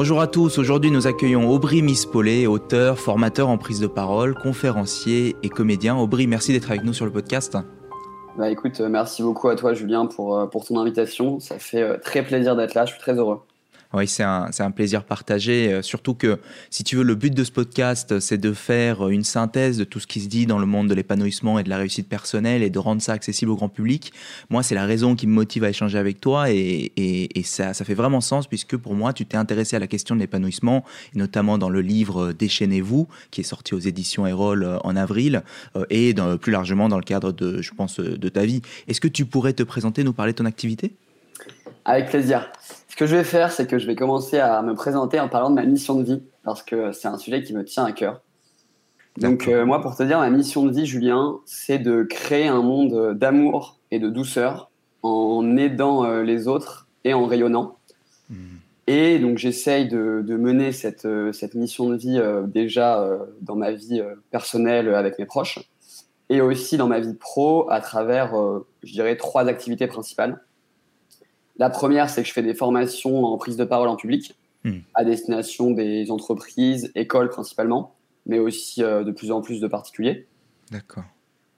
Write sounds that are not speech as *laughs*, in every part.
Bonjour à tous, aujourd'hui nous accueillons Aubry Mispollet, auteur, formateur en prise de parole, conférencier et comédien. Aubry, merci d'être avec nous sur le podcast. Bah écoute, euh, merci beaucoup à toi Julien pour, euh, pour ton invitation. Ça fait euh, très plaisir d'être là, je suis très heureux. Oui, c'est un, plaisir partagé. Euh, surtout que, si tu veux, le but de ce podcast, c'est de faire une synthèse de tout ce qui se dit dans le monde de l'épanouissement et de la réussite personnelle et de rendre ça accessible au grand public. Moi, c'est la raison qui me motive à échanger avec toi et, ça, fait vraiment sens puisque pour moi, tu t'es intéressé à la question de l'épanouissement, notamment dans le livre Déchaînez-vous, qui est sorti aux éditions Erol euh, en avril euh, et plus largement dans le cadre de, je pense, de ta vie. Est-ce que tu pourrais te présenter, nous parler de ton activité? Avec plaisir. Ce que je vais faire, c'est que je vais commencer à me présenter en parlant de ma mission de vie, parce que c'est un sujet qui me tient à cœur. Donc euh, moi, pour te dire, ma mission de vie, Julien, c'est de créer un monde d'amour et de douceur en aidant euh, les autres et en rayonnant. Mmh. Et donc j'essaye de, de, mener cette, euh, cette, mission de vie euh, déjà dans ma vie personnelle avec mes proches et aussi dans ma vie pro à travers, je dirais, trois activités principales. La première, c'est que je fais des formations en prise de parole en public mmh. à destination des entreprises, écoles principalement, mais aussi euh, de plus en plus de particuliers. D'accord.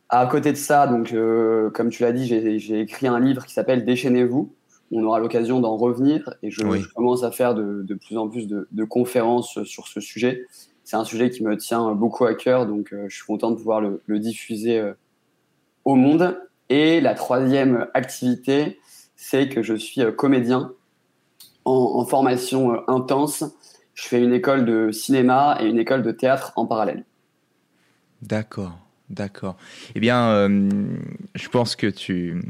À côté de ça, donc, euh, comme tu l'as dit, j'ai écrit un livre qui s'appelle Déchaînez-vous. On aura l'occasion d'en revenir et je, oui. je, commence à faire de, de plus en plus de, de, conférences sur ce sujet. C'est un sujet qui me tient beaucoup à cœur, donc euh, je suis content de pouvoir le, le diffuser au monde. Et la troisième activité, c'est que je suis euh, comédien en, formation euh, intense. Je fais une école de cinéma et une école de théâtre en parallèle. D'accord, d'accord. Eh bien, euh, je pense que tu,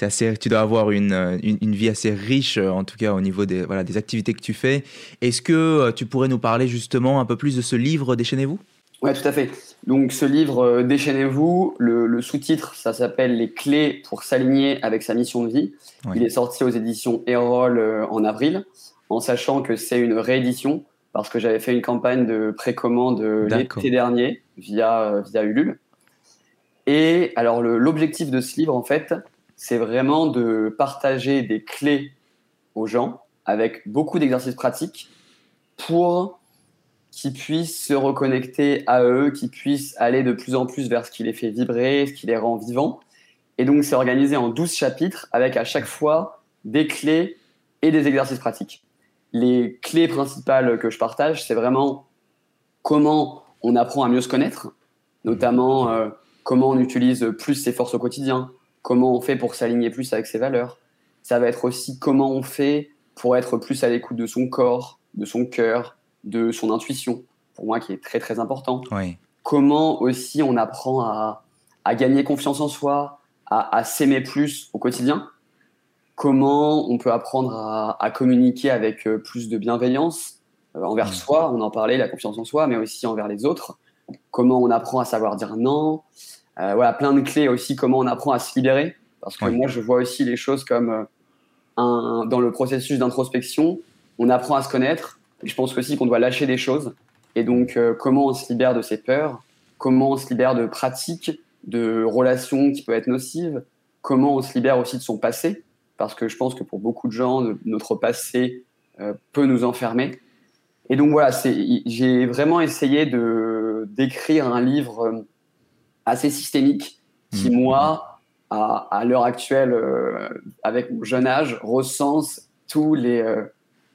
assez, tu dois avoir une, une, une, vie assez riche, en tout cas au niveau des, voilà, des activités que tu fais. Est-ce que tu pourrais nous parler justement un peu plus de ce livre Déchaînez-vous? Ouais, tout à fait. Donc, ce livre, euh, Déchaînez-vous, le, le sous-titre, ça s'appelle Les clés pour s'aligner avec sa mission de vie. Oui. Il est sorti aux éditions Erol euh, en avril, en sachant que c'est une réédition, parce que j'avais fait une campagne de précommande l'été dernier via, euh, via Ulule. Et alors, l'objectif de ce livre, en fait, c'est vraiment de partager des clés aux gens avec beaucoup d'exercices pratiques pour qui puissent se reconnecter à eux, qui puissent aller de plus en plus vers ce qui les fait vibrer, ce qui les rend vivants. Et donc, c'est organisé en 12 chapitres avec à chaque fois des clés et des exercices pratiques. Les clés principales que je partage, c'est vraiment comment on apprend à mieux se connaître, notamment euh, comment on utilise plus ses forces au quotidien, comment on fait pour s'aligner plus avec ses valeurs. Ça va être aussi comment on fait pour être plus à l'écoute de son corps, de son cœur, de son intuition, pour moi qui est très très important. Oui. Comment aussi on apprend à, à gagner confiance en soi, à, à s'aimer plus au quotidien. Comment on peut apprendre à, à communiquer avec euh, plus de bienveillance euh, envers mmh. soi, on en parlait, la confiance en soi, mais aussi envers les autres. Comment on apprend à savoir dire non. Euh, voilà, plein de clés aussi, comment on apprend à se libérer. Parce que oui. moi, je vois aussi les choses comme euh, un, dans le processus d'introspection, on apprend à se connaître, je pense aussi qu'on doit lâcher des choses. Et donc, euh, comment on se libère de ses peurs? Comment on se libère de pratiques, de relations qui peuvent être nocives? Comment on se libère aussi de son passé? Parce que je pense que pour beaucoup de gens, notre passé euh, peut nous enfermer. Et donc voilà, j'ai vraiment essayé de d'écrire un livre euh, assez systémique qui, mmh. moi, à, à l'heure actuelle, euh, avec mon jeune âge, recense tous les euh,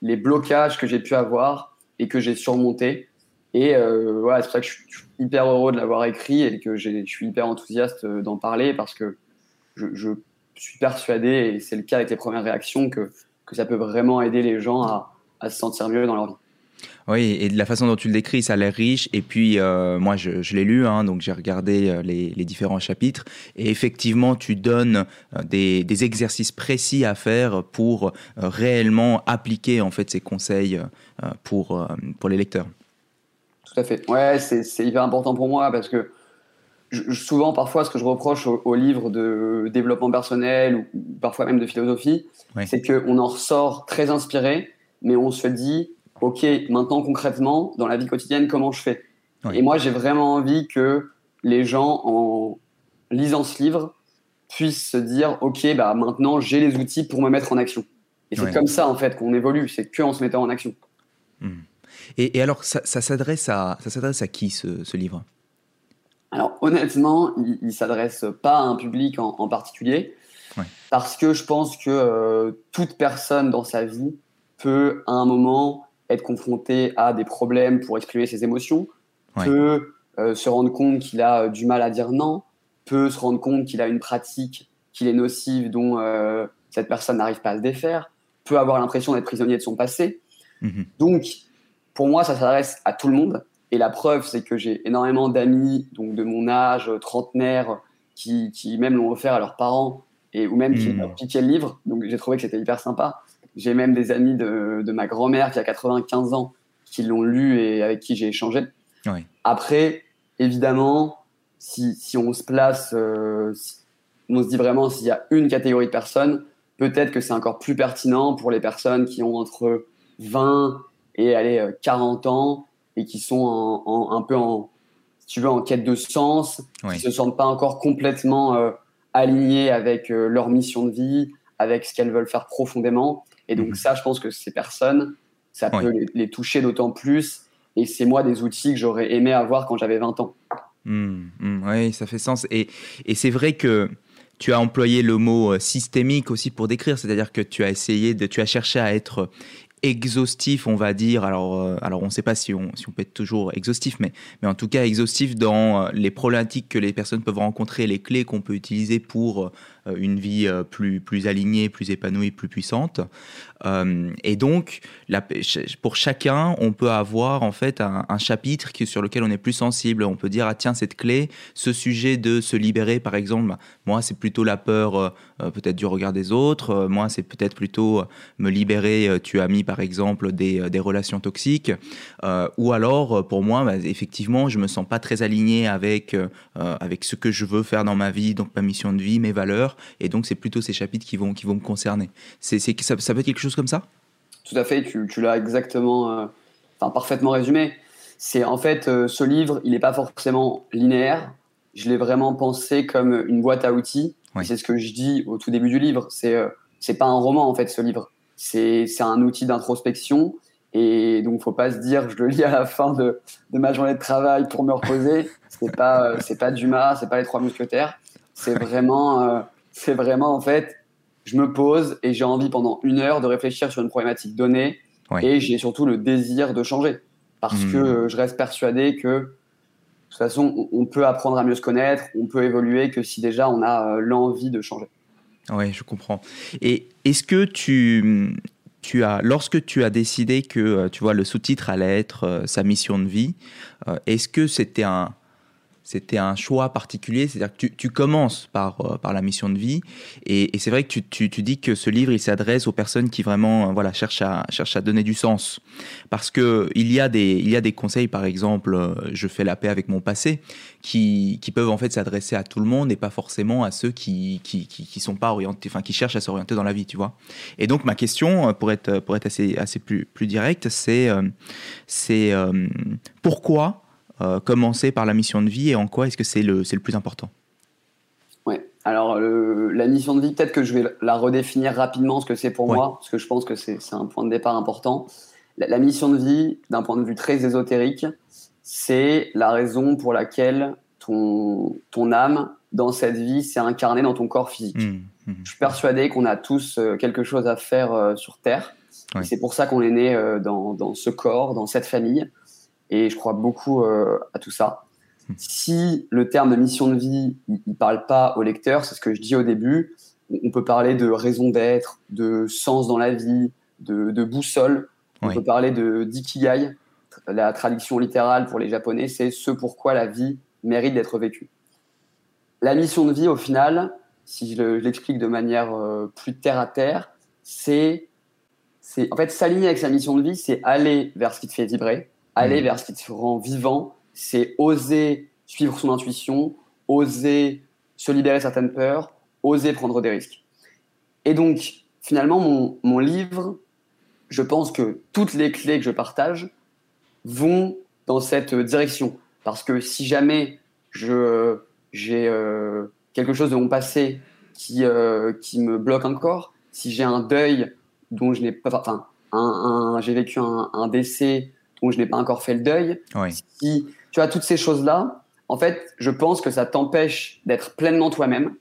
les blocages que j'ai pu avoir et que j'ai surmontés. Et euh, voilà, c'est pour ça que je suis hyper heureux de l'avoir écrit et que je suis hyper enthousiaste d'en parler parce que je, je, suis persuadé, et c'est le cas avec les premières réactions, que, que ça peut vraiment aider les gens à, à se sentir mieux dans leur vie. Oui, et de la façon dont tu le décris, ça a l'air riche. Et puis, euh, moi, je, je l'ai lu, hein, donc j'ai regardé euh, les, les, différents chapitres. Et effectivement, tu donnes euh, des, des exercices précis à faire pour réellement appliquer en fait ces conseils pour, pour les lecteurs. Tout à fait. Ouais, c'est hyper important pour moi parce que je, souvent, parfois, ce que je reproche aux, aux livres de développement personnel ou, ou parfois même de philosophie, oui. c'est qu'on en ressort très inspiré, mais on se dit OK, maintenant concrètement, dans la vie quotidienne, comment je fais? Oui. Et moi, j'ai vraiment envie que les gens, en lisant ce livre, puissent se dire OK, bah maintenant, j'ai les outils pour me mettre en action. Et c'est oui. comme ça, en fait, qu'on évolue. C'est qu'en se mettant en action. Hmm. Et, alors, ça, s'adresse à, ça s'adresse à qui ce, livre? Alors, honnêtement, il ne s'adresse pas à un public en, particulier, parce que je pense que euh, toute personne dans sa vie peut, à un moment, être confrontée à des problèmes pour exprimer ses émotions, peut euh, se rendre compte qu'il a du mal à dire non, peut se rendre compte qu'il a une pratique qu'il est nocive dont euh, cette personne n'arrive pas à se défaire, peut avoir l'impression d'être prisonnier de son passé. Mhm. Donc, pour moi, ça s'adresse à tout le monde. Et la preuve, c'est que j'ai énormément d'amis, donc de mon âge, trentenaire, qui, qui même l'ont offert à leurs parents et ou même qui mmh. leur piquaient le livre. Donc j'ai trouvé que c'était hyper sympa. J'ai même des amis de, de, ma grand-mère qui a 95 ans qui l'ont lu et avec qui j'ai échangé. Après, évidemment, si, si, on se place, euh, on se dit vraiment s'il y a une catégorie de personnes, peut-être que c'est encore plus pertinent pour les personnes qui ont entre 20 et aller 40 ans et qui sont un peu en, tu veux, en quête de sens, qui se sentent pas encore complètement euh, alignés avec euh, leur mission de vie, avec ce qu'elles veulent faire profondément. Et donc mhm. ça, je pense que ces personnes, ça peut les, toucher d'autant plus. Et c'est moi des outils que j'aurais aimé avoir quand j'avais 20 ans. Mmh, mmh, oui, ça fait sens. Et, et c'est vrai que tu as employé le mot euh, systémique aussi pour décrire, c'est-à-dire que tu as essayé de, tu as cherché à être exhaustif, on va dire. Alors, euh, alors on ne sait pas si on, si on peut être toujours exhaustif, mais, mais en tout cas exhaustif dans euh, les problématiques que les personnes peuvent rencontrer, les clés qu'on peut utiliser pour une vie euh, plus, plus alignée, plus épanouie, plus puissante. Euh, et donc, pour chacun, on peut avoir en fait un, chapitre qui, sur lequel on est plus sensible. On peut dire, ah tiens, cette clé, ce sujet de se libérer, par exemple, bah, moi, c'est plutôt la peur peut-être du regard des autres. moi, c'est peut-être plutôt me libérer, tu as mis par exemple des, des relations toxiques. ou alors, pour moi, bah, effectivement, je me sens pas très aligné avec, avec ce que je veux faire dans ma vie, donc ma mission de vie, mes valeurs. Et donc, c'est plutôt ces chapitres qui vont, qui vont me concerner. C'est, ça, ça peut être quelque chose comme ça? Tout à fait, tu, tu l'as exactement, euh, enfin, parfaitement résumé. C'est en fait, euh, ce livre, il n'est pas forcément linéaire. Je l'ai vraiment pensé comme une boîte à outils. C'est ce que je dis au tout début du livre. C'est euh, c'est pas un roman, en fait, ce livre. C'est un outil d'introspection. Et donc, faut pas se dire, je le lis à la fin de, de ma journée de travail pour me reposer. C'est pas, c'est pas Dumas, c'est pas les Trois Mousquetaires. C'est vraiment, c'est vraiment en fait, je me pose et j'ai envie pendant une heure de réfléchir sur une problématique donnée et j'ai surtout le désir de changer parce hmm. que je reste persuadé que de toute façon, on peut apprendre à mieux se connaître, on peut évoluer que si déjà on a euh, l'envie de changer. Oui, je comprends. Et est-ce que tu, tu as, lorsque tu as décidé que euh, tu vois le sous-titre allait être euh, sa mission de vie, est-ce que c'était un, c'était un choix particulier, c'est-à-dire que tu, commences par, euh, par la mission de vie, et, c'est vrai que tu, dis que ce livre, il s'adresse aux personnes qui vraiment euh, voilà, cherchent, à, cherchent à donner du sens. Parce qu'il y, a des, il y a des conseils, par exemple, euh, je fais la paix avec mon passé, qui, qui peuvent en fait s'adresser à tout le monde et pas forcément à ceux qui, qui, qui, sont pas orientés, enfin qui cherchent à s'orienter dans la vie, tu vois. Et donc ma question, pour être, pour être assez, assez plus, plus directe, c'est c'est pourquoi commencer par la mission de vie et en quoi est-ce que c'est le, le plus important? Oui, alors la mission de vie, peut-être que je vais la redéfinir rapidement ce que c'est pour moi, parce que je pense que c'est un point de départ important. La, mission de vie, d'un point de vue très ésotérique, c'est la raison pour laquelle ton, ton âme, dans cette vie, s'est incarnée dans ton corps physique. Mmh, mmh. Je suis persuadé qu'on a tous euh, quelque chose à faire euh, sur Terre. C'est pour ça qu'on est né dans, dans, ce corps, dans cette famille. Et je crois beaucoup euh, à tout ça. Hmm. Si le terme de mission de vie, ne parle pas au lecteur, c'est ce que je dis au début, on peut parler de raison d'être, de sens dans la vie, de, boussole. On peut parler de d'ikigai. La traduction littérale pour les Japonais, c'est ce pourquoi la vie mérite d'être vécue. La mission de vie, au final, si je l'explique de manière euh, plus terre à terre, c'est en fait s'aligner avec sa mission de vie, c'est aller vers ce qui te fait vibrer, aller mm. vers ce qui te rend vivant, c'est oser suivre son intuition, oser se libérer certaines peurs, oser prendre des risques. Et donc, finalement, mon, mon livre, je pense que toutes les clés que je partage vont dans cette direction. Parce que si jamais je, j'ai euh, quelque chose de mon passé qui, euh, qui me bloque encore, si j'ai un deuil dont je n'ai pas, enfin, un, j'ai vécu un, décès dont je n'ai pas encore fait le deuil, si tu as toutes ces choses-là, en fait, je pense que ça t'empêche d'être pleinement toi-même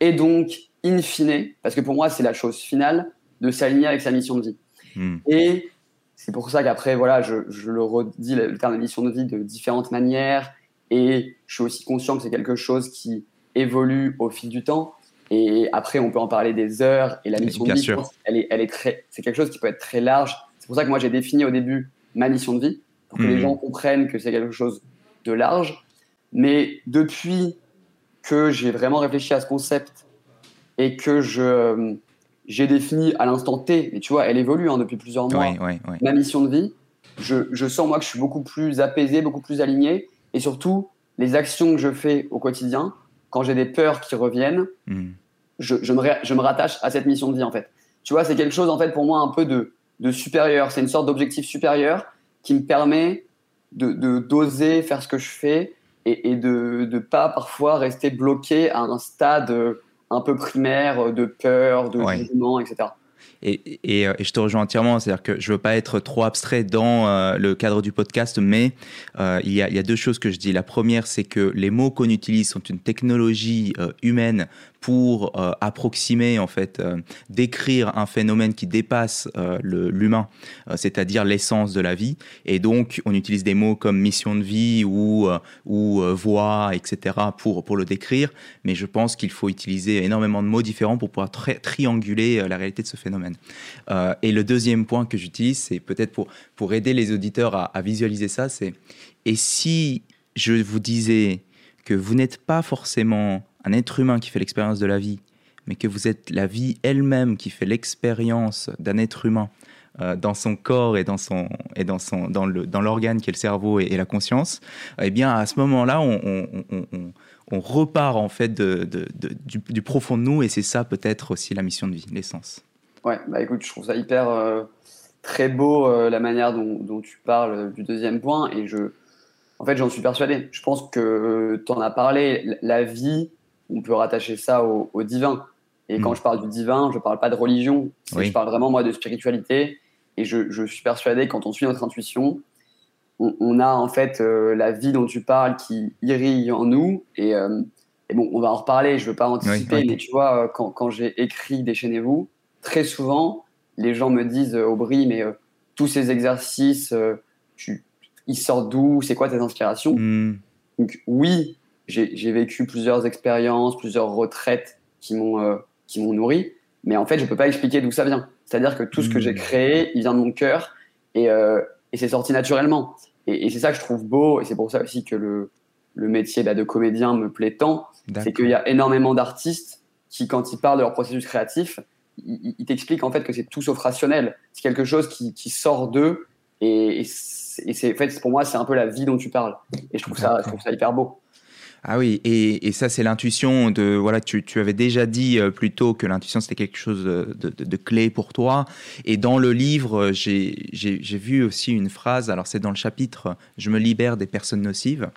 et donc, in fine, parce que pour moi, c'est la chose finale, de s'aligner avec sa mission de vie. Hmm. Et c'est pour ça qu'après, voilà, je, le redis, le terme de mission de vie de différentes manières. Et je suis aussi conscient que c'est quelque chose qui évolue au fil du temps. Et après, on peut en parler des heures. Et la mission de vie, elle est, elle est très, c'est quelque chose qui peut être très large. C'est pour ça que moi, j'ai défini au début ma mission de vie, pour que les hmm. gens comprennent que c'est quelque chose de large. Mais depuis que j'ai vraiment réfléchi à ce concept et que je j'ai défini à l'instant T, et tu vois, elle évolue hein, depuis plusieurs mois, ma mission de vie, je, je, sens moi que je suis beaucoup plus apaisé, beaucoup plus aligné, et surtout, les actions que je fais au quotidien, quand j'ai des peurs qui reviennent, hmm. je, je, me je, me rattache à cette mission de vie, en fait. Tu vois, c'est quelque chose, en fait, pour moi, un peu de, de supérieur. C'est une sorte d'objectif supérieur qui me permet de d'oser faire ce que je fais et, et de ne pas parfois rester bloqué à un stade un peu primaire de peur, de jugement, etc. Et, et, euh, et, je te rejoins entièrement, c'est-à-dire que je veux pas être trop abstrait dans euh, le cadre du podcast, mais euh, il, y a, il, y a, deux choses que je dis. La première, c'est que les mots qu'on utilise sont une technologie humaine pour euh, approximer, en fait, euh, décrire un phénomène qui dépasse euh, l'humain, c'est-à-dire l'essence de la vie. Et donc, on utilise des mots comme mission de vie ou, ou voix, etc., pour, pour le décrire. Mais je pense qu'il faut utiliser énormément de mots différents pour pouvoir trianguler la réalité de ce phénomène. et le deuxième point que j'utilise, c'est peut-être pour, pour aider les auditeurs à, à visualiser ça, c'est et si je vous disais que vous n'êtes pas forcément un être humain qui fait l'expérience de la vie, mais que vous êtes la vie elle-même qui fait l'expérience d'un être humain euh, dans son corps et dans son et dans son dans le dans l'organe qui est le cerveau et, la conscience, eh bien à ce moment-là, on, repart en fait du, profond de nous et c'est ça peut-être aussi la mission de vie, l'essence. Ouais, bah écoute, je trouve ça hyper euh, très beau euh, la manière dont, dont, tu parles du deuxième point et je en fait j'en suis persuadé. Je pense que tu en as parlé, la vie on peut rattacher ça au, divin. Et quand mm. je parle du divin, je ne parle pas de religion, je parle vraiment moi de spiritualité. Et je, suis persuadé, quand on suit notre intuition, on, a en fait euh, la vie dont tu parles qui irrille en nous. Euh, et, bon, on va en reparler, je ne veux pas anticiper, mais tu vois, euh, quand, j'ai écrit Déchaînez-vous, très souvent, les gens me disent Aubry, mais tous ces exercices, tu, ils sortent d'où? C'est quoi tes inspirations? Mm. Donc, oui, j'ai vécu plusieurs expériences, plusieurs retraites qui m'ont euh, qui m'ont nourri, mais en fait, je peux pas expliquer d'où ça vient. C'est-à-dire que tout ce que j'ai mmh. créé, il vient de mon cœur et, euh, et c'est sorti naturellement. Et, et c'est ça que je trouve beau et c'est pour ça aussi que le, le métier bah, de comédien me plaît tant. C'est qu'il y a énormément d'artistes qui, quand ils parlent de leur processus créatif, ils, ils t'expliquent en fait que c'est tout sauf rationnel. C'est quelque chose qui, qui sort d'eux et, et c'est en fait pour moi c'est un peu la vie dont tu parles. Et je trouve ça, je trouve ça hyper beau. Ah oui, et, ça c'est l'intuition de voilà, tu, tu avais déjà dit euh, plus tôt que l'intuition c'était quelque chose de, de, clé pour toi. Et dans le livre, j'ai vu aussi une phrase. Alors c'est dans le chapitre Je me libère des personnes nocives.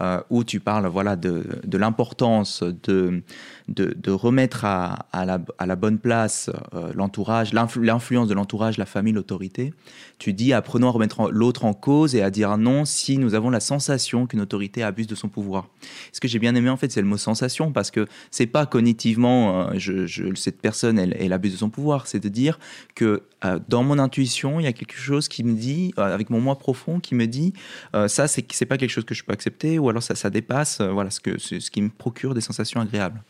Euh, où tu parles voilà, de, de l'importance de, de, remettre à, à, la, à, la, bonne place euh, l'entourage, l'influence de l'entourage, la famille, l'autorité. Tu dis apprenons à remettre l'autre en cause et à dire non si nous avons la sensation qu'une autorité abuse de son pouvoir. Ce que j'ai bien aimé en fait, c'est le mot sensation parce que c'est pas cognitivement, euh, je, cette personne elle, elle, abuse de son pouvoir, c'est de dire que dans mon intuition, il y a quelque chose qui me dit, avec mon moi profond, qui me dit ça c'est pas quelque chose que je peux accepter ou alors ça, ça dépasse euh, voilà, ce, que, ce, qui me procure des sensations agréables.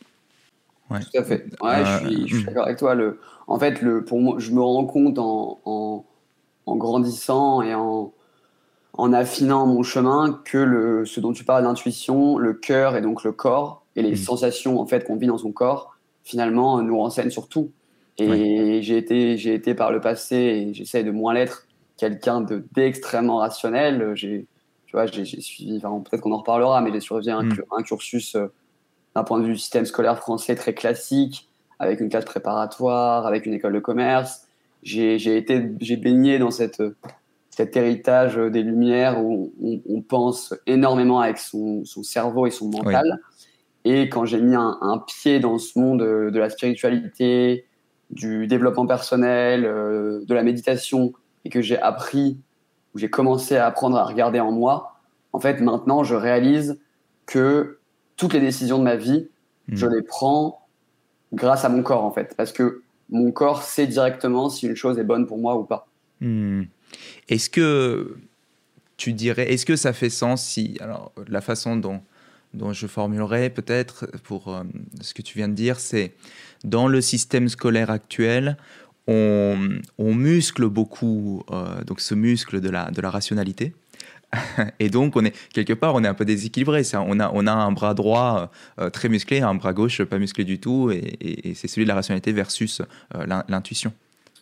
Ouais. Tout à fait. Ouais, je suis, suis euh, d'accord avec toi. Le, en fait, le, pour moi, je me rends compte en, en, en grandissant et en, en, affinant mon chemin que le, ce dont tu parles, l'intuition, le cœur et donc le corps et les mm. sensations en fait qu'on vit dans son corps, finalement, nous renseignent sur tout. Et j'ai été, j'ai été par le passé, et j'essaie de moins l'être, quelqu'un d'extrêmement rationnel. J'ai tu vois, j'ai suivi, peut-être qu'on en reparlera, mais j'ai suivi un, mm. un cursus euh, d'un point de vue du système scolaire français très classique, avec une classe préparatoire, avec une école de commerce. J'ai été, j'ai baigné dans cette, cet héritage des Lumières où on, pense énormément avec son, son, cerveau et son mental. Et quand j'ai mis un, pied dans ce monde de, la spiritualité, du développement personnel, de la méditation, et que j'ai appris, où j'ai commencé à apprendre à regarder en moi, en fait, maintenant, je réalise que toutes les décisions de ma vie, je hmm. les prends grâce à mon corps, en fait. Parce que mon corps sait directement si une chose est bonne pour moi ou pas. Hmm. Est-ce que tu dirais, est-ce que ça fait sens si, alors, la façon dont, dont je formulerais peut-être pour euh, ce que tu viens de dire, c'est dans le système scolaire actuel, on, muscle beaucoup, euh, donc ce muscle de la, de la rationalité, *laughs* et donc, on est quelque part, on est un peu déséquilibré. On a, on a un bras droit euh, très musclé, un bras gauche pas musclé du tout, et, c'est celui de la rationalité versus euh, l'intuition.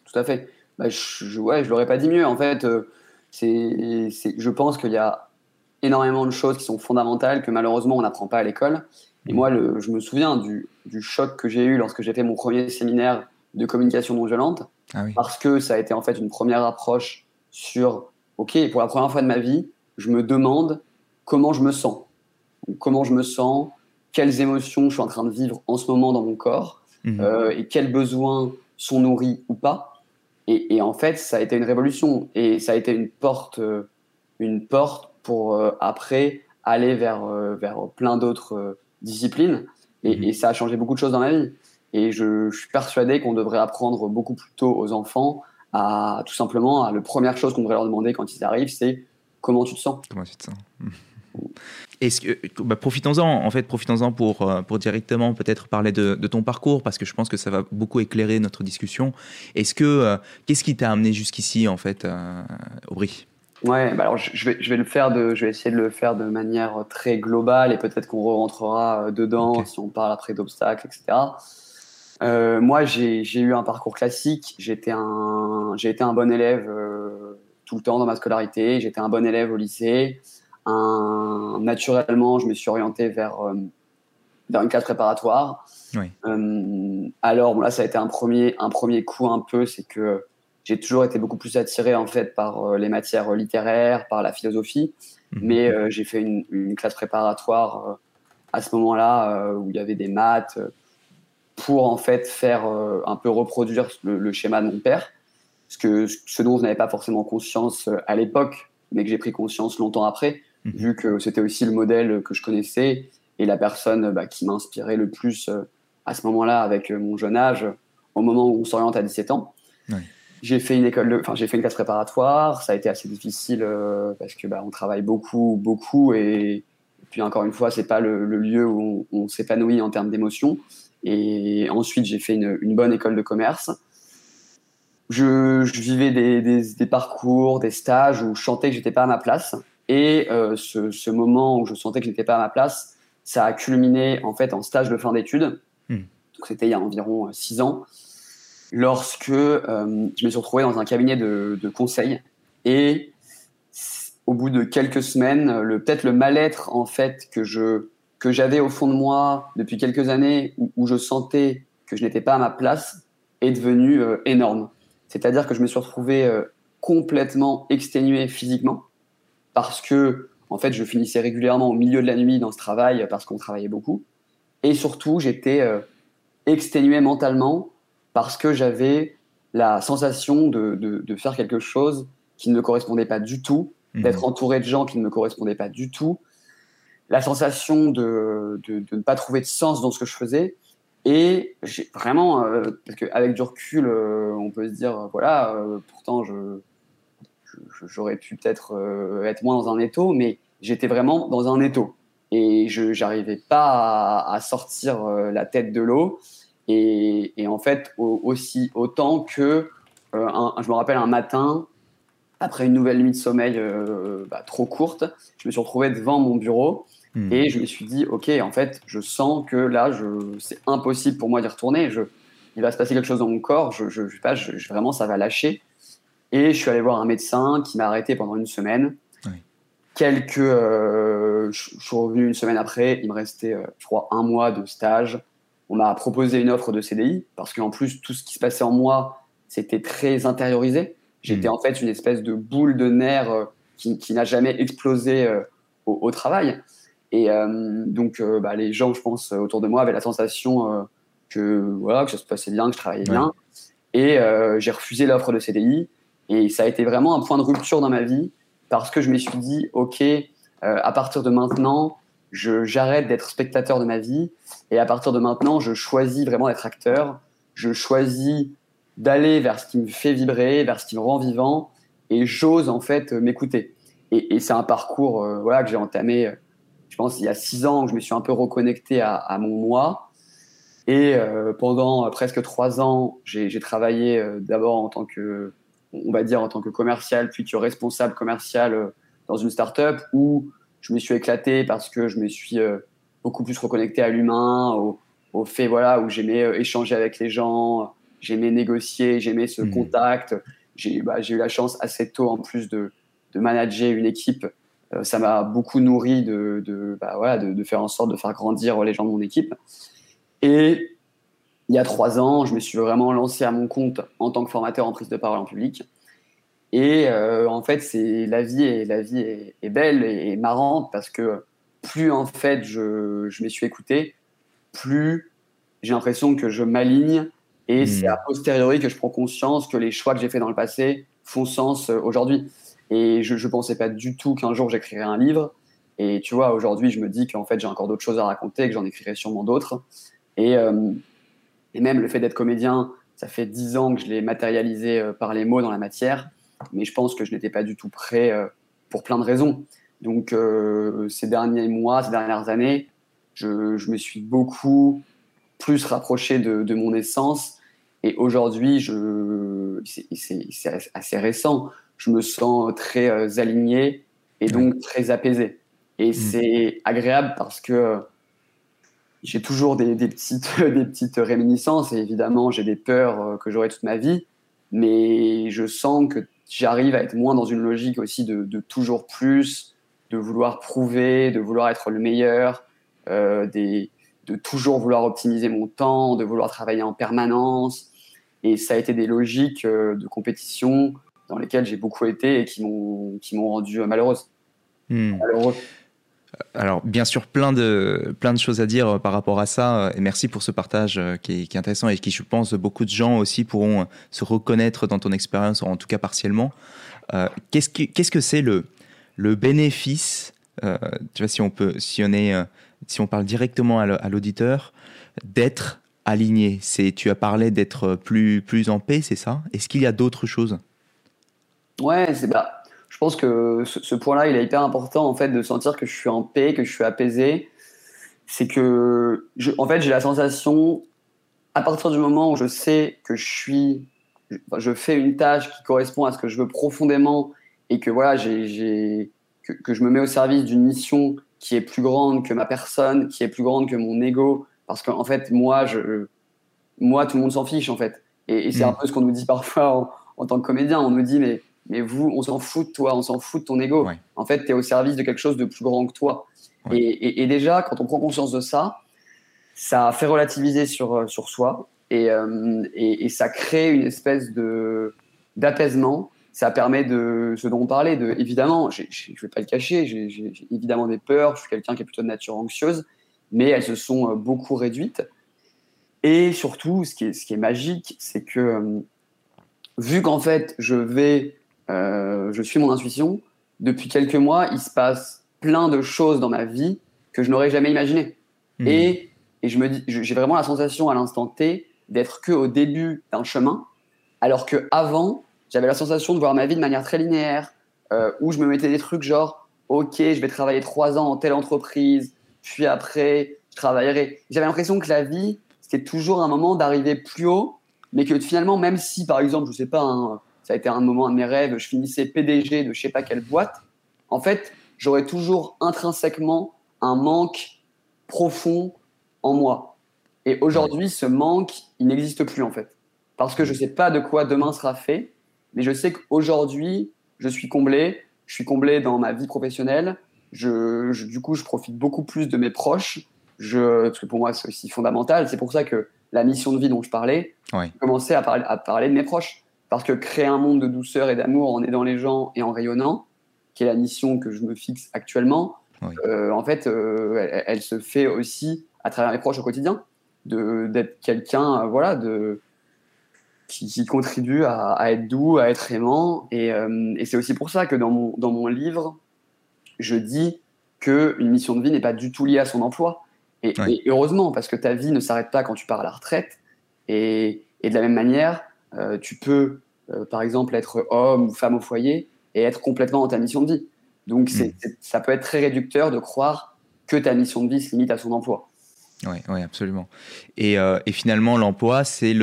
Tout à fait. Bah, je, ouais, je l'aurais pas dit mieux. En fait, euh, c'est, je pense qu'il y a énormément de choses qui sont fondamentales que malheureusement on n'apprend pas à l'école. Et moi, je me souviens du choc que j'ai eu lorsque j'ai fait mon premier séminaire de communication non violente, ah parce que ça a été en fait une première approche sur, ok, pour la première fois de ma vie, je me demande comment je me sens. comment je me sens, quelles émotions je suis en train de vivre en ce moment dans mon corps, mhm. euh, et quels besoins sont nourris ou pas. Et, en fait, ça a été une révolution et ça a été une porte, euh, une porte pour euh, après aller vers, vers plein d'autres disciplines. Mhm. Et, ça a changé beaucoup de choses dans ma vie. Et je, je suis persuadé qu'on devrait apprendre beaucoup plus tôt aux enfants à tout simplement, à, la première chose qu'on devrait leur demander quand ils arrivent, c'est Comment tu te sens Comment tu te sens *laughs* Est-ce que, bah, profitons-en, en fait, profitons-en pour, euh, pour directement peut-être parler de, ton parcours, parce que je pense que ça va beaucoup éclairer notre discussion. Est-ce que, euh, qu'est-ce qui t'a amené jusqu'ici, en fait, euh, Aubry Ouais, bah alors je vais, je vais le faire de, je vais essayer de le faire de manière très globale et peut-être qu'on rentrera dedans si on parle après d'obstacles, etc. moi, j'ai eu un parcours classique. J'étais un, j'ai été un bon élève tout le temps dans ma scolarité. J'étais un bon élève au lycée. Un, naturellement, je me suis orienté vers, euh, vers une classe préparatoire. Euh, alors, bon, là, ça a été un premier, un premier coup un peu, c'est que j'ai toujours été beaucoup plus attiré en fait par euh, les matières littéraires, par la philosophie. Mhm. Mais j'ai fait une, une, classe préparatoire à ce moment-là où il y avait des maths pour en fait faire un peu reproduire le schéma de mon père ce, que, ce dont je n'avais pas forcément conscience euh, à l'époque, mais que j'ai pris conscience longtemps après, mhm. vu que c'était aussi le modèle que je connaissais et la personne bah, qui m'inspirait le plus euh, à ce moment-là, avec euh, mon jeune âge, au moment où on s'oriente à 17 ans. J'ai fait une école, enfin j'ai fait une classe préparatoire. Ça a été assez difficile parce que bah, on travaille beaucoup, beaucoup, et, puis encore une fois, c'est pas le, lieu où on, s'épanouit en termes d'émotions. Et ensuite, j'ai fait une, une, bonne école de commerce je, je vivais des, des, des, parcours, des stages où je sentais que j'étais pas à ma place. Et euh, ce, ce, moment où je sentais que j'étais pas à ma place, ça a culminé en fait en stage de fin d'études. Hmm. C'était il y a environ euh, six ans, lorsque euh, je me suis retrouvé dans un cabinet de, de conseil et au bout de quelques semaines, peut-être le mal-être en fait que je que j'avais au fond de moi depuis quelques années où, où je sentais que je n'étais pas à ma place est devenu euh, énorme. C'est-à-dire que je me suis retrouvé euh, complètement exténué physiquement parce que, en fait, je finissais régulièrement au milieu de la nuit dans ce travail parce qu'on travaillait beaucoup. Et surtout, j'étais euh, exténué mentalement parce que j'avais la sensation de, faire quelque chose qui ne me correspondait pas du tout, mmh. d'être entouré de gens qui ne me correspondaient pas du tout, la sensation de, ne pas trouver de sens dans ce que je faisais et j'ai vraiment, euh, parce qu'avec du recul, euh, on peut se dire, euh, voilà, pourtant, je, j'aurais pu peut-être être moins dans un étau, mais j'étais vraiment dans un étau. Et je n'arrivais pas à, sortir la tête de l'eau. Et, et, en fait, aussi autant que, je me rappelle un matin, après une nouvelle nuit de sommeil bah, trop courte, je me suis retrouvé devant mon bureau Hmm. Et je me suis dit, OK, en fait, je sens que là, c'est impossible pour moi d'y retourner. Je, il va se passer quelque chose dans mon corps. Je, je, je pas, je, vraiment, ça va lâcher. Et je suis allé voir un médecin qui m'a arrêté pendant une semaine. Quelques, euh, je, suis revenu une semaine après. Il me restait, euh, je crois, un mois de stage. On m'a proposé une offre de CDI parce qu'en plus, tout ce qui se passait en moi, c'était très intériorisé. J'étais hmm. en fait une espèce de boule de nerfs euh, qui, qui n'a jamais explosé au, au, travail. Et euh, donc, euh, bah, les gens, je pense, autour de moi avaient la sensation euh, que, voilà, que ça se passait bien, que je travaillais bien. Et j'ai refusé l'offre de CDI. Et ça a été vraiment un point de rupture dans ma vie parce que je me suis dit, OK, à partir de maintenant, j'arrête d'être spectateur de ma vie et à partir de maintenant, je choisis vraiment d'être acteur. Je choisis d'aller vers ce qui me fait vibrer, vers ce qui me rend vivant et j'ose en fait m'écouter. Et, c'est un parcours euh, voilà, que j'ai entamé, euh, je pense, il y a six ans, où je me suis un peu reconnecté à, mon moi. Et euh, pendant presque trois ans, j'ai travaillé d'abord en tant que, on va dire, en tant que commercial, puis que responsable commercial dans une start-up où je me suis éclaté parce que je me suis beaucoup plus reconnecté à l'humain, au, fait voilà, où j'aimais échanger avec les gens, j'aimais négocier, j'aimais ce mmh. contact. Bah, j'ai eu la chance assez tôt en plus de, de manager une équipe. Euh, ça m'a beaucoup nourri de, de, bah, voilà, de, faire en sorte de faire grandir les gens de mon équipe. Et il y a trois ans, je me suis vraiment lancé à mon compte en tant que formateur en prise de parole en public. Et euh, en fait, c'est la vie et la vie est, belle et, marrante parce que plus en fait je, je me suis écouté, plus j'ai l'impression que je m'aligne et hmm. c'est a posteriori que je prends conscience que les choix que j'ai faits dans le passé font sens euh, aujourd'hui. Et je ne pensais pas du tout qu'un jour j'écrirais un livre. Et tu vois, aujourd'hui, je me dis qu'en fait, j'ai encore d'autres choses à raconter, que j'en écrirai sûrement d'autres. Et, euh, et, même le fait d'être comédien, ça fait dix ans que je l'ai matérialisé euh, par les mots dans la matière. Mais je pense que je n'étais pas du tout prêt pour plein de raisons. Donc, ces derniers mois, ces dernières années, je, je, me suis beaucoup plus rapproché de, de mon essence et aujourd'hui, c'est assez récent, je me sens très euh, aligné et donc très apaisé. Et mm. c'est agréable parce que j'ai toujours des, petites, *laughs* des petites réminiscences et évidemment, j'ai des peurs euh, que j'aurai toute ma vie, mais je sens que j'arrive à être moins dans une logique aussi de, toujours plus, de vouloir prouver, de vouloir être le meilleur, euh, des, de toujours vouloir optimiser mon temps, de vouloir travailler en permanence. Et ça a été des logiques euh, de compétition dans lesquelles j'ai beaucoup été et qui m'ont rendu euh, malheureuse. Hmm. Malheureux. Alors, bien sûr, plein de, plein de choses à dire euh, par rapport à ça. Et merci pour ce partage qui est, intéressant et qui, je pense, beaucoup de gens aussi pourront se reconnaître dans ton expérience, en tout cas partiellement. Qu'est-ce que que c'est le, le bénéfice Tu vois, si on peut, si on est, si on parle directement à l'auditeur, d'être aligné? Tu as parlé d'être plus plus en paix, c'est ça? Est-ce qu'il y a d'autres choses? Ouais, c'est bah, je pense que ce, point-là, il est hyper important en fait de sentir que je suis en paix, que je suis apaisé. C'est que, je, en fait, j'ai la sensation, à partir du moment où je sais que je suis, je, fais une tâche qui correspond à ce que je veux profondément et que voilà, j'ai, que, que, je me mets au service d'une mission qui est plus grande que ma personne, qui est plus grande que mon ego, parce qu'en fait, moi, je, moi, tout le monde s'en fiche, en fait. Et, c'est mm. un peu ce qu'on nous dit parfois en, tant que comédien. On nous dit, mais, mais vous, on s'en fout de toi, on s'en fout de ton ego. En fait, tu es au service de quelque chose de plus grand que toi. Et, déjà, quand on prend conscience de ça, ça fait relativiser sur, euh, sur soi euh, et, et, ça crée une espèce de d'apaisement. Ça permet de ce dont on parlait. De, évidemment, je ne vais pas le cacher, j'ai évidemment des peurs. Je suis quelqu'un qui est plutôt de nature anxieuse mais elles se sont euh, beaucoup réduites. Et surtout, ce qui est, ce qui est magique, c'est que vu qu'en fait, je vais, euh, je suis mon intuition, depuis quelques mois, il se passe plein de choses dans ma vie que je n'aurais jamais imaginées. Mmh. Et, et je me dis, j'ai vraiment la sensation à l'instant T d'être que au début d'un chemin, alors que avant, j'avais la sensation de voir ma vie de manière très linéaire, où je me mettais des trucs genre, ok, je vais travailler trois ans en telle entreprise, puis après, je travaillerai. J'avais l'impression que la vie, c'était toujours un moment d'arriver plus haut, mais que finalement, même si, par exemple, je sais pas, hein, ça a été un moment de mes rêves, je finissais PDG de je sais pas quelle boîte, en fait, j'aurais toujours intrinsèquement un manque profond en moi. Et aujourd'hui, ce manque, il n'existe plus en fait. Parce que je ne sais pas de quoi demain sera fait, mais je sais qu'aujourd'hui, je suis comblé. Je suis comblé dans ma vie professionnelle, je, du coup, je profite beaucoup plus de mes proches, je, parce que pour moi, c'est aussi fondamental. C'est pour ça que la mission de vie dont je parlais, j'ai commencé à, parler, à parler de mes proches. Parce que créer un monde de douceur et d'amour en aidant les gens et en rayonnant, qui est la mission que je me fixe actuellement, euh, en fait, euh, elle, se fait aussi à travers mes proches au quotidien, d'être quelqu'un, euh, voilà, de qui, contribue à, être doux, à être aimant. Et, et c'est aussi pour ça que dans mon, dans mon livre, je dis qu'une mission de vie n'est pas du tout liée à son emploi. Et, heureusement, parce que ta vie ne s'arrête pas quand tu pars à la retraite. Et, et de la même manière, tu peux, par exemple, être homme ou femme au foyer et être complètement dans ta mission de vie. Donc, hmm. ça peut être très réducteur de croire que ta mission de vie se limite à son emploi. Oui, ouais, absolument. Et, euh, et finalement, l'emploi, c'est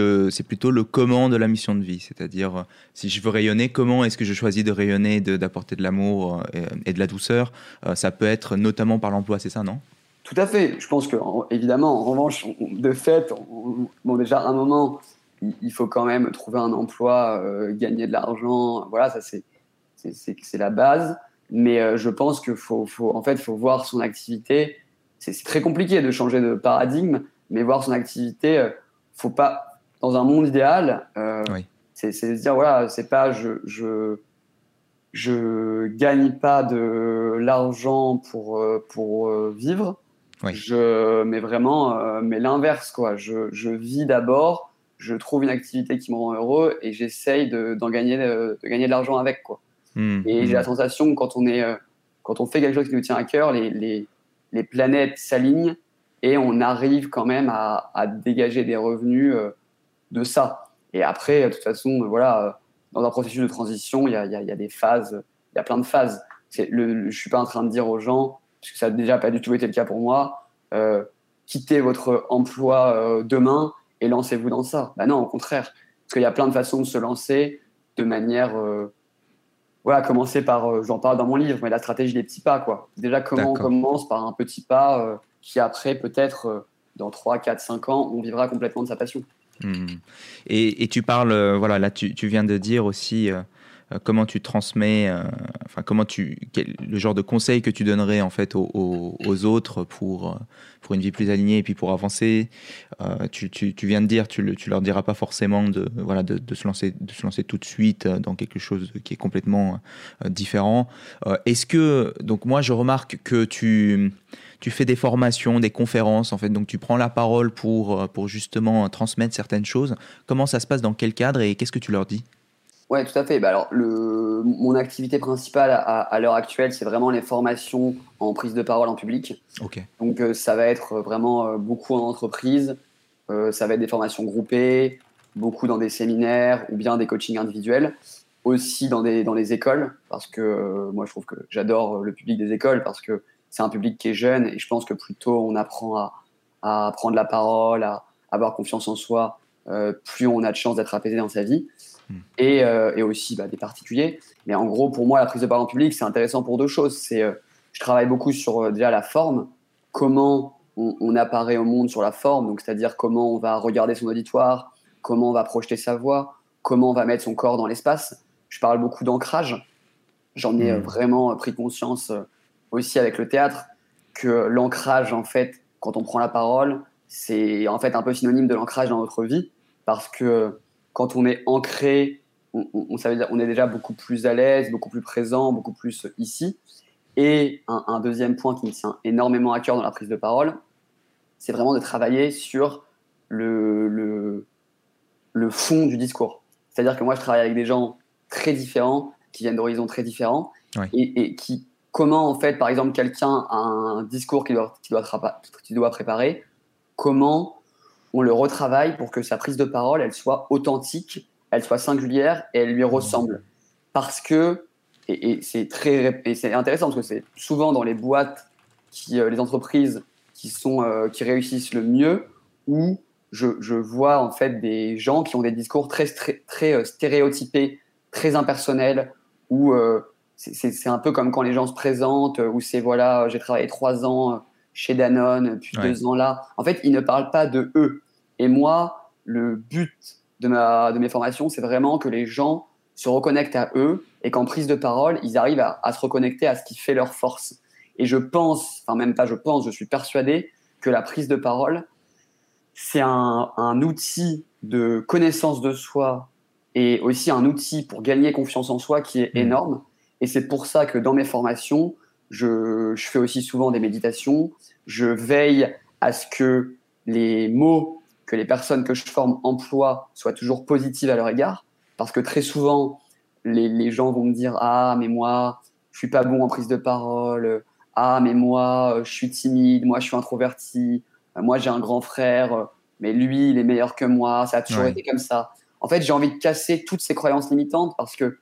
plutôt le comment de la mission de vie. C'est-à-dire, euh, si je veux rayonner, comment est-ce que je choisis de rayonner, d'apporter de, l'amour euh, et, de la douceur Ça peut être notamment par l'emploi, c'est ça, non? Tout à fait. Je pense que, évidemment, en revanche, de fait, bon, déjà, à un moment, il faut quand même trouver un emploi, gagner de l'argent. Voilà, ça, c'est la base. Mais je pense qu'il faut, faut, en fait, faut voir son activité. C'est très compliqué de changer de paradigme, mais voir son activité, euh, faut pas dans un monde idéal, euh, c'est se dire voilà, c'est pas je, je je gagne pas de l'argent pour euh, pour vivre, je mais vraiment mais l'inverse quoi, je, je vis d'abord, je trouve une activité qui me rend heureux et j'essaye d'en gagner de, gagner de l'argent avec quoi. Mmh, et j'ai mmh. la sensation que quand on est quand on fait quelque chose qui nous tient à cœur, les, les les planètes s'alignent et on arrive quand même à, dégager des revenus euh, de ça. Et après, de toute façon, voilà, euh, dans un processus de transition, il y a, des phases, il y a plein de phases. Le, je suis pas en train de dire aux gens, parce que ça n'a déjà pas du tout été le cas pour moi, euh, quittez votre emploi demain et lancez-vous dans ça. Ben non, au contraire, parce qu'il y a plein de façons de se lancer de manière voilà, commencer par, euh, j'en parle dans mon livre, mais la stratégie des petits pas, quoi. Déjà, comment on commence par un petit pas euh, qui, après, peut-être, euh, dans 3, 4, 5 ans, on vivra complètement de sa passion. Hmm. Et, tu parles, voilà, là, tu, tu, viens de dire aussi euh, comment tu transmets, euh, enfin comment tu, le genre de conseils que tu donnerais en fait aux, autres pour euh, pour une vie plus alignée et puis pour avancer. tu, tu, viens de dire, tu, le, tu leur diras pas forcément de voilà de, se lancer de se lancer tout de suite dans quelque chose qui est complètement différent. Est-ce que donc moi je remarque que tu tu fais des formations, des conférences, en fait, donc tu prends la parole pour, pour justement transmettre certaines choses. Comment ça se passe, dans quel cadre et qu'est-ce que tu leur dis? Oui, tout à fait. Bah, alors, le, mon activité principale à, l'heure actuelle, c'est vraiment les formations en prise de parole en public. Donc, euh, ça va être vraiment euh, beaucoup en entreprise, euh, ça va être des formations groupées, beaucoup dans des séminaires ou bien des coachings individuels, aussi dans, des, dans les écoles, parce que moi, je trouve que j'adore le public des écoles, parce que c'est un public qui est jeune et je pense que plus tôt on apprend à, à prendre la parole, à avoir confiance en soi, plus on a de chances d'être apaisé dans sa vie. Euh, et, aussi bah, des particuliers. Mais en gros, pour moi, la prise de parole en public, c'est intéressant pour deux choses. C'est, euh, je travaille beaucoup sur euh, déjà la forme, comment on, apparaît au monde sur la forme, donc c'est-à-dire comment on va regarder son auditoire, comment on va projeter sa voix, comment on va mettre son corps dans l'espace. Je parle beaucoup d'ancrage. J'en ai hmm. vraiment pris conscience aussi avec le théâtre que l'ancrage, en fait, quand on prend la parole, c'est en fait un peu synonyme de l'ancrage dans notre vie parce que quand on est ancré, on, ça veut dire on est déjà beaucoup plus à l'aise, beaucoup plus présent, beaucoup plus ici. Et un, deuxième point qui me tient énormément à cœur dans la prise de parole, c'est vraiment de travailler sur le, le, le fond du discours. C'est-à-dire que moi, je travaille avec des gens très différents, qui viennent d'horizons très différents, et, qui, comment, en fait, par exemple, quelqu'un a un discours qu'il doit, doit, doit préparer, comment on le retravaille pour que sa prise de parole, elle soit authentique, elle soit singulière et elle lui ressemble. Parce que, et, c'est très, c'est intéressant parce que c'est souvent dans les boîtes, euh, les entreprises qui sont, euh, qui réussissent le mieux, où je, vois en fait des gens qui ont des discours très, très, très euh, stéréotypés, très impersonnels, où c'est un peu comme quand les gens se présentent, où c'est voilà, j'ai travaillé trois ans chez Danone, puis deux ans là. En fait, ils ne parlent pas de eux. Et moi, le but de, ma, de mes formations, c'est vraiment que les gens se reconnectent à eux et qu'en prise de parole, ils arrivent à, se reconnecter à ce qui fait leur force. Et je pense, enfin même pas je pense, je suis persuadé que la prise de parole, c'est un, un, outil de connaissance de soi et aussi un outil pour gagner confiance en soi qui est mmh. énorme. Et c'est pour ça que dans mes formations, je, je, fais aussi souvent des méditations. Je veille à ce que les mots que les personnes que je forme emploient soient toujours positives à leur égard. Parce que très souvent, les, les gens vont me dire Ah, mais moi, je suis pas bon en prise de parole. Ah, mais moi, je suis timide. Moi, je suis introverti. Moi, j'ai un grand frère. Mais lui, il est meilleur que moi. Ça a toujours été comme ça. En fait, j'ai envie de casser toutes ces croyances limitantes parce que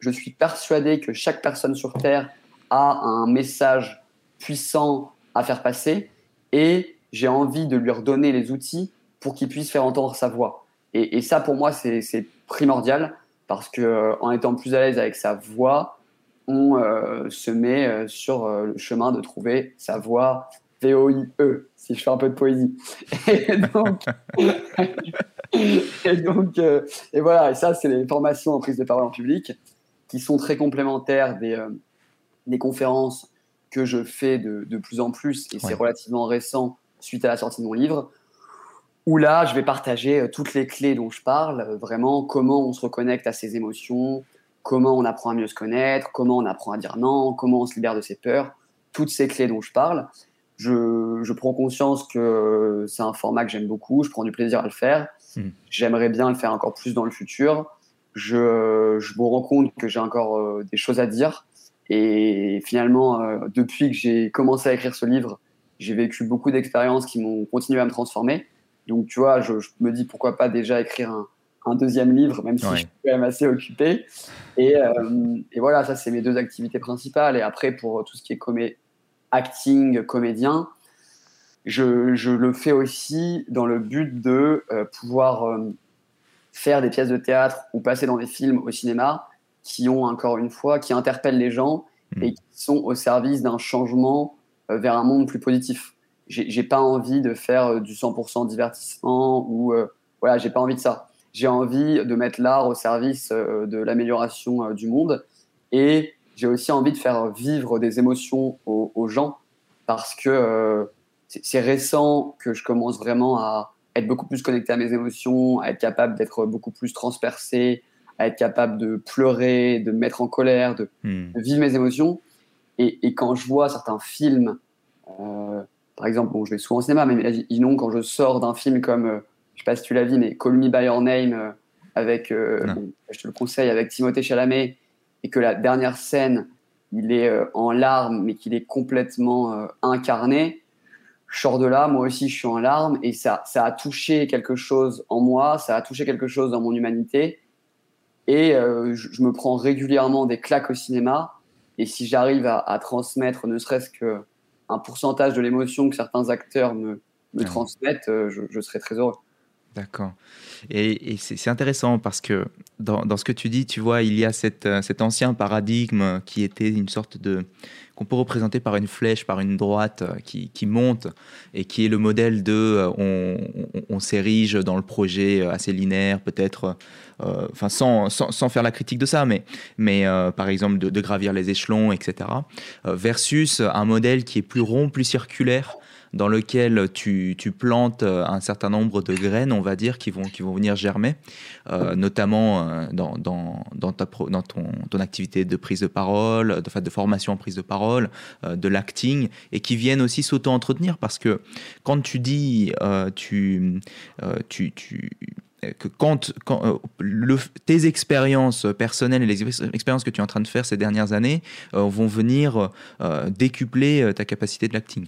je suis persuadé que chaque personne sur Terre a un message puissant à faire passer et j'ai envie de lui redonner les outils pour qu'il puisse faire entendre sa voix. Et, ça, pour moi, c'est primordial parce que euh, en étant plus à l'aise avec sa voix, on euh, se met euh, sur le chemin de trouver sa voix V-O-I-E, si je fais un peu de poésie. *laughs* Et donc, *laughs* et, donc et voilà, et ça, c'est les formations en prise de parole en public qui sont très complémentaires des, des conférences que je fais de, de plus en plus, et c'est relativement récent suite à la sortie de mon livre, où là, je vais partager euh, toutes les clés dont je parle, euh, vraiment comment on se reconnecte à ses émotions, comment on apprend à mieux se connaître, comment on apprend à dire non, comment on se libère de ses peurs, toutes ces clés dont je parle. Je, je prends conscience que c'est un format que j'aime beaucoup, je prends du plaisir à le faire. Hmm. J'aimerais bien le faire encore plus dans le futur. Je, je me rends compte que j'ai encore euh, des choses à dire et finalement, euh, depuis que j'ai commencé à écrire ce livre, j'ai vécu beaucoup d'expériences qui m'ont continué à me transformer. Donc, tu vois, je, me dis pourquoi pas déjà écrire un, un deuxième livre, même si je suis quand même assez occupé. Et, euh, et voilà, ça, c'est mes deux activités principales. Et après, pour tout ce qui est comé acting, comédien, je, je, le fais aussi dans le but de euh, pouvoir faire des pièces de théâtre ou passer dans des films au cinéma qui ont encore une fois, qui interpellent les gens hmm. et qui sont au service d'un changement euh, vers un monde plus positif. J'ai pas envie de faire euh, du 100% divertissement ou euh, voilà, j'ai pas envie de ça. J'ai envie de mettre l'art au service de l'amélioration du monde et j'ai aussi envie de faire vivre des émotions aux, aux gens parce que c'est récent que je commence vraiment à être beaucoup plus connecté à mes émotions, à être capable d'être beaucoup plus transpercé, à être capable de pleurer, de me mettre en colère, de, hmm. vivre mes émotions. Et, et, quand je vois certains films, euh, par exemple, bon, je vais souvent au cinéma, mais imaginons quand je sors d'un film comme, euh, je sais pas si tu l'as vu, mais Call Me By Your Name, euh, avec, je te le conseille, avec Timothée Chalamet, et que la dernière scène, il est en larmes, mais qu'il est complètement incarné, je sors de là, moi aussi je suis en larmes, et ça, ça a touché quelque chose en moi, ça a touché quelque chose dans mon humanité, et euh, je, me prends régulièrement des claques au cinéma. Et si j'arrive à, transmettre ne serait-ce qu'un pourcentage de l'émotion que certains acteurs me, me transmettent, euh, je, je, serai très heureux. D'accord. Et, c'est intéressant parce que dans, ce que tu dis, tu vois, il y a cette, euh, cet ancien paradigme qui était une sorte de qu'on peut représenter par une flèche, par une droite euh, qui, monte et qui est le modèle de euh, on, s'érige dans le projet assez linéaire, peut-être, enfin sans, sans, sans, faire la critique de ça, mais, mais par exemple de, gravir les échelons, etc. versus un modèle qui est plus rond, plus circulaire dans lequel tu, plantes euh, un certain nombre de graines, on va dire, qui vont, qui vont venir germer, euh, notamment euh, dans, dans, dans, ta dans ton, ton, activité de prise de parole, de, de formation en prise de parole, de l'acting, et qui viennent aussi s'auto-entretenir parce que quand tu dis, tu, tu que quand, quand le, tes expériences personnelles et les expériences que tu es en train de faire ces dernières années vont venir décupler ta capacité de l'acting.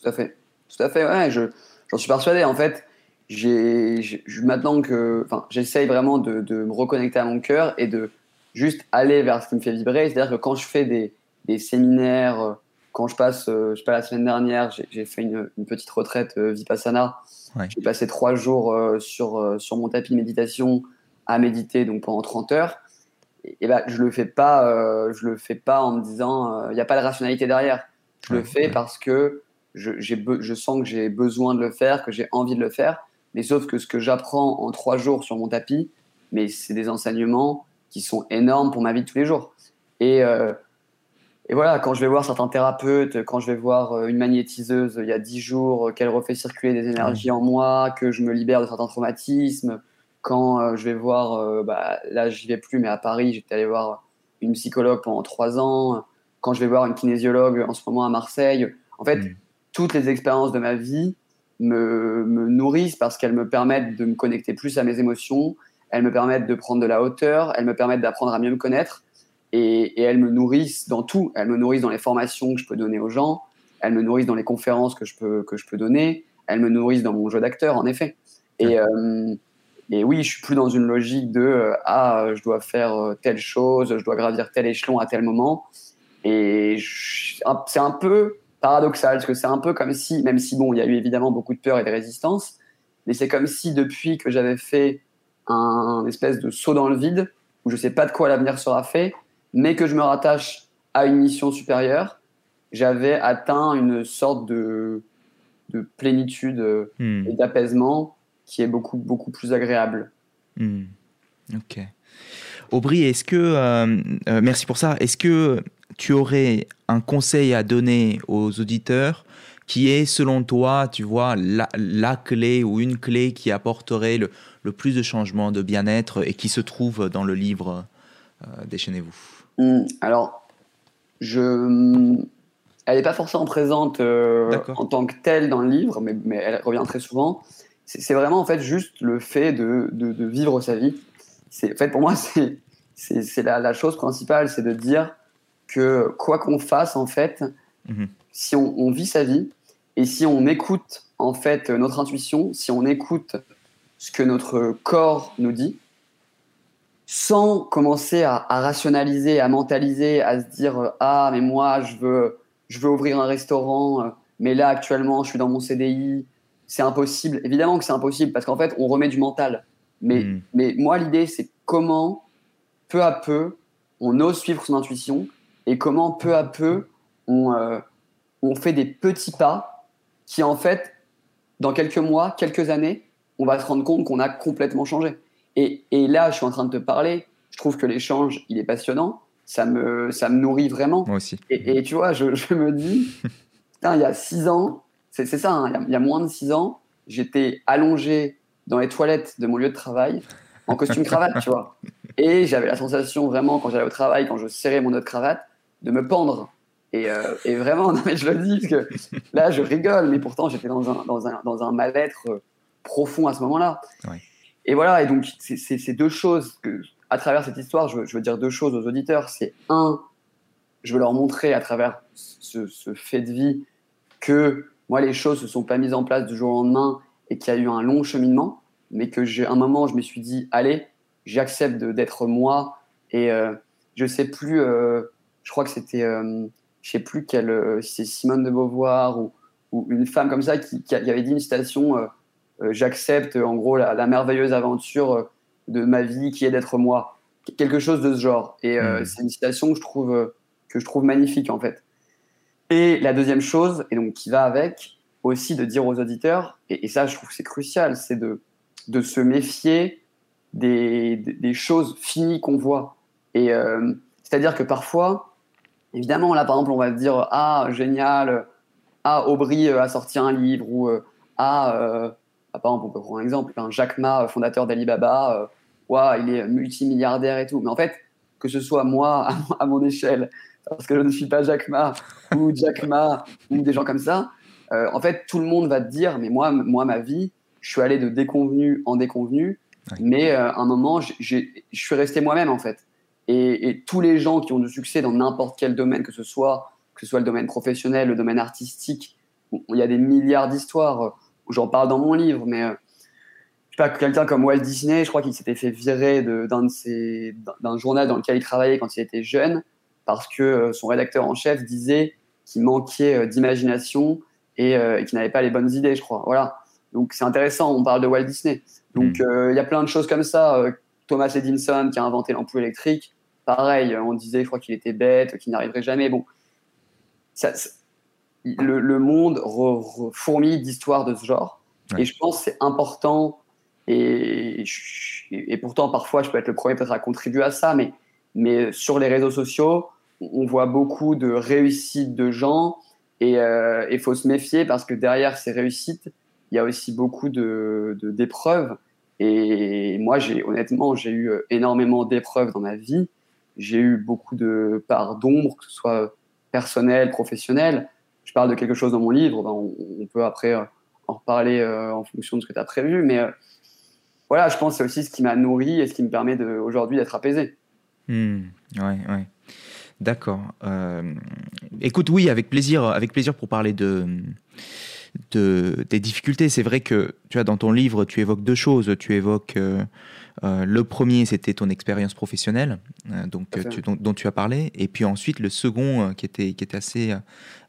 Tout à fait. Tout à fait, ouais, j'en suis persuadé. En fait, j'ai, maintenant que, enfin, j'essaye vraiment de, de, me reconnecter à mon cœur et de juste aller vers ce qui me fait vibrer. C'est-à-dire que quand je fais des, des séminaires, euh, quand je passe, euh, je sais pas, la semaine dernière, j'ai, fait une, une, petite retraite euh, Vipassana. J'ai passé trois jours sur, sur mon tapis de méditation à méditer donc pendant 30 heures. Et, et ben, je le fais pas, je le fais pas en me disant, il n'y a pas de rationalité derrière. Je le fais parce que je, sens que j'ai besoin de le faire, que j'ai envie de le faire. Mais sauf que ce que j'apprends en trois jours sur mon tapis, mais c'est des enseignements qui sont énormes pour ma vie de tous les jours. Et, euh, voilà, quand je vais voir certains thérapeutes, quand je vais voir euh, une magnétiseuse il y a dix jours, euh, qu'elle refait circuler des énergies en moi, que je me libère de certains traumatismes, quand je vais voir, bah, là j'y vais plus, mais à Paris, j'étais allé voir une psychologue pendant trois ans, quand je vais voir une kinésiologue en ce moment à Marseille, en fait, mm toutes les expériences de ma vie me, me nourrissent parce qu'elles me permettent de me connecter plus à mes émotions, elles me permettent de prendre de la hauteur, elles me permettent d'apprendre à mieux me connaître et, et, elles me nourrissent dans tout. Elles me nourrissent dans les formations que je peux donner aux gens, elles me nourrissent dans les conférences que je peux, que je peux donner, elles me nourrissent dans mon jeu d'acteur, en effet. Et, euh, et oui, je suis plus dans une logique de euh, ah, je dois faire euh, telle chose, je dois gravir tel échelon à tel moment. Et c'est un peu paradoxal parce que c'est un peu comme si, même si bon, il y a eu évidemment beaucoup de peur et de résistance, mais c'est comme si depuis que j'avais fait un, espèce de saut dans le vide où je sais pas de quoi l'avenir sera fait, mais que je me rattache à une mission supérieure, j'avais atteint une sorte de, de plénitude hmm. et d'apaisement qui est beaucoup, beaucoup plus agréable. Hmm. Ok. Aubry, est-ce que, euh, euh, merci pour ça, est-ce que tu aurais un conseil à donner aux auditeurs qui est, selon toi, tu vois, la, clé ou une clé qui apporterait le, plus de changement, de bien-être et qui se trouve dans le livre euh, Déchaînez-vous? Hmm. Alors, je... elle n'est pas forcément présente en tant que telle dans le livre, mais, mais elle revient très souvent c'est vraiment en fait juste le fait de, de, vivre sa vie. C'est en fait pour moi c'est la, la, chose principale, c'est de dire que quoi qu'on fasse en fait, mhm. si on, vit sa vie et si on écoute en fait notre intuition, si on écoute ce que notre corps nous dit, sans commencer à, à rationaliser, à mentaliser, à se dire ah mais moi je veux je veux ouvrir un restaurant, mais là actuellement je suis dans mon CDI, c'est impossible. Évidemment que c'est impossible parce qu'en fait, on remet du mental. Mais, hmm. mais moi, l'idée, c'est comment, peu à peu, on ose suivre son intuition et comment, peu à peu, on, euh, on fait des petits pas qui, en fait, dans quelques mois, quelques années, on va se rendre compte qu'on a complètement changé. Et, et, là, je suis en train de te parler. Je trouve que l'échange, il est passionnant. Ça me, ça me nourrit vraiment. Moi aussi. Et, et tu vois, je, je me dis, putain, il y a six ans, c'est ça, hein. il, y a, moins de six ans, j'étais allongé dans les toilettes de mon lieu de travail en costume cravate, tu vois. Et j'avais la sensation vraiment, quand j'allais au travail, quand je serrais mon de cravate, de me pendre. Et, euh, vraiment, *laughs* non, mais je le dis, parce que là, je rigole, mais pourtant, j'étais dans un, dans un, dans un mal-être euh, profond à ce moment-là. Et voilà, et donc, c'est deux choses que, à travers cette histoire, je veux, dire deux choses aux auditeurs. C'est un, je veux leur montrer à travers ce, ce fait de vie que moi, les choses ne se sont pas mises en place du jour au lendemain et qu'il y a eu un long cheminement, mais que j'ai un moment, je me suis dit, allez, j'accepte d'être moi. Et euh, je sais plus, euh, je crois que c'était, euh, je sais plus quelle, si c'est Simone de Beauvoir ou, ou, une femme comme ça qui, qui avait dit une citation, j'accepte en gros la, merveilleuse aventure de ma vie qui est d'être moi. Quelque chose de ce genre. Et mmh. c'est une citation que je trouve, que je trouve magnifique en fait. Et la deuxième chose, et donc qui va avec, aussi de dire aux auditeurs, et, ça je trouve c'est crucial, c'est de, de se méfier des, des, choses finies qu'on voit. Et euh, c'est-à-dire que parfois, évidemment, là par exemple, on va dire Ah, génial, Ah, Aubry euh, a sorti un livre, ou euh, Ah, ah, par exemple, on peut prendre un exemple, un Jack Ma, fondateur d'Alibaba, ouais, il est multimilliardaire et tout. Mais en fait, que ce soit moi, *laughs* à mon échelle, parce que je ne suis pas Jack Ma *laughs* ou Jack Ma ou des gens comme ça. Euh, en fait, tout le monde va te dire, mais moi, moi, ma vie, je suis allé de déconvenu en déconvenu, mais euh, à un moment, je suis resté moi-même en fait. Et, tous les gens qui ont du succès dans n'importe quel domaine, que ce soit que ce soit le domaine professionnel, le domaine artistique, il y a des milliards d'histoires. Euh, J'en parle dans mon livre, mais je sais pas quelqu'un comme Walt Disney, je crois qu'il s'était fait virer d'un journal dans lequel il travaillait quand il était jeune parce que euh, son rédacteur en chef disait qu'il manquait euh, d'imagination euh, et, qu'il n'avait pas les bonnes idées, je crois. Voilà. Donc c'est intéressant, on parle de Walt Disney. Donc hmm. il y a plein de choses comme ça. Thomas Edison qui a inventé l'ampoule électrique, pareil, on disait, je crois qu'il était bête, qu'il n'arriverait jamais. Bon, ça, le, monde fourmille d'histoires de ce genre. Et je pense que c'est important. Et, et, pourtant, parfois, je peux être le premier peut-être à contribuer à ça, mais, mais sur les réseaux sociaux, on voit beaucoup de réussites de gens et il euh, faut se méfier parce que derrière ces réussites, il y a aussi beaucoup de d'épreuves. et moi, j'ai honnêtement, j'ai eu euh, énormément d'épreuves dans ma vie. J'ai eu beaucoup de parts d'ombre, que ce soit personnel, professionnel. Je parle de quelque chose dans mon livre. Ben, on, peut après euh, en reparler en fonction de ce que tu as prévu. Mais voilà, je pense que c'est aussi ce qui m'a nourri et ce qui me permet aujourd'hui d'être apaisé. Mmh, ouais, ouais. D'accord. écoute, oui, avec plaisir, avec plaisir pour parler de, de des difficultés. C'est vrai que tu as dans ton livre, tu évoques deux choses. Tu évoques euh, le premier, c'était ton expérience professionnelle, euh, donc, dont, tu as parlé. Et puis ensuite, le second, euh, qui, était, qui était assez,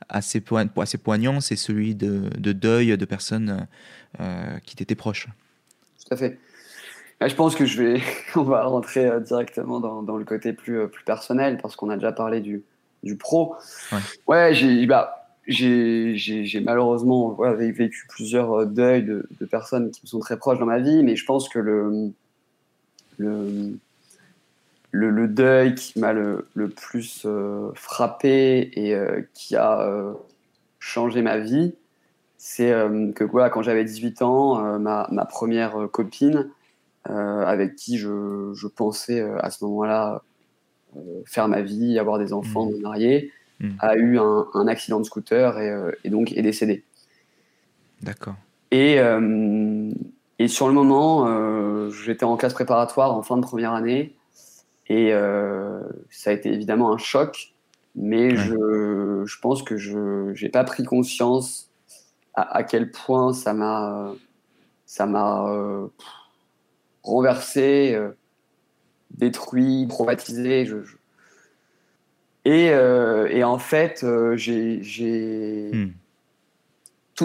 assez, assez poignant, c'est celui de, deuil de personnes qui t'étaient proches. Tout à fait. Je pense que je vais, *laughs* on va rentrer directement dans, le côté plus, plus personnel, parce qu'on a déjà parlé du, du pro. Ouais, j'ai bah, j'ai malheureusement vécu plusieurs deuils de, de, personnes qui me sont très proches dans ma vie, mais je pense que le, le, le, deuil qui m'a le, plus euh, frappé et euh, qui a euh, changé ma vie, c'est que quoi, quand j'avais 18 ans, ma, ma, première copine, avec qui je, je pensais à ce moment-là faire ma vie, avoir des enfants, mmh. me marier, mmh. a eu un, un, accident de scooter et, et donc est décédée. D'accord. Et, et sur le moment, euh, j'étais en classe préparatoire en fin de première année. Et euh, ça a été évidemment un choc. Mais je, je, pense que je n'ai pas pris conscience à, quel point ça m'a ça m'a euh, renversé, détruit, traumatisé. Je, Et, et, en fait, j'ai. Hmm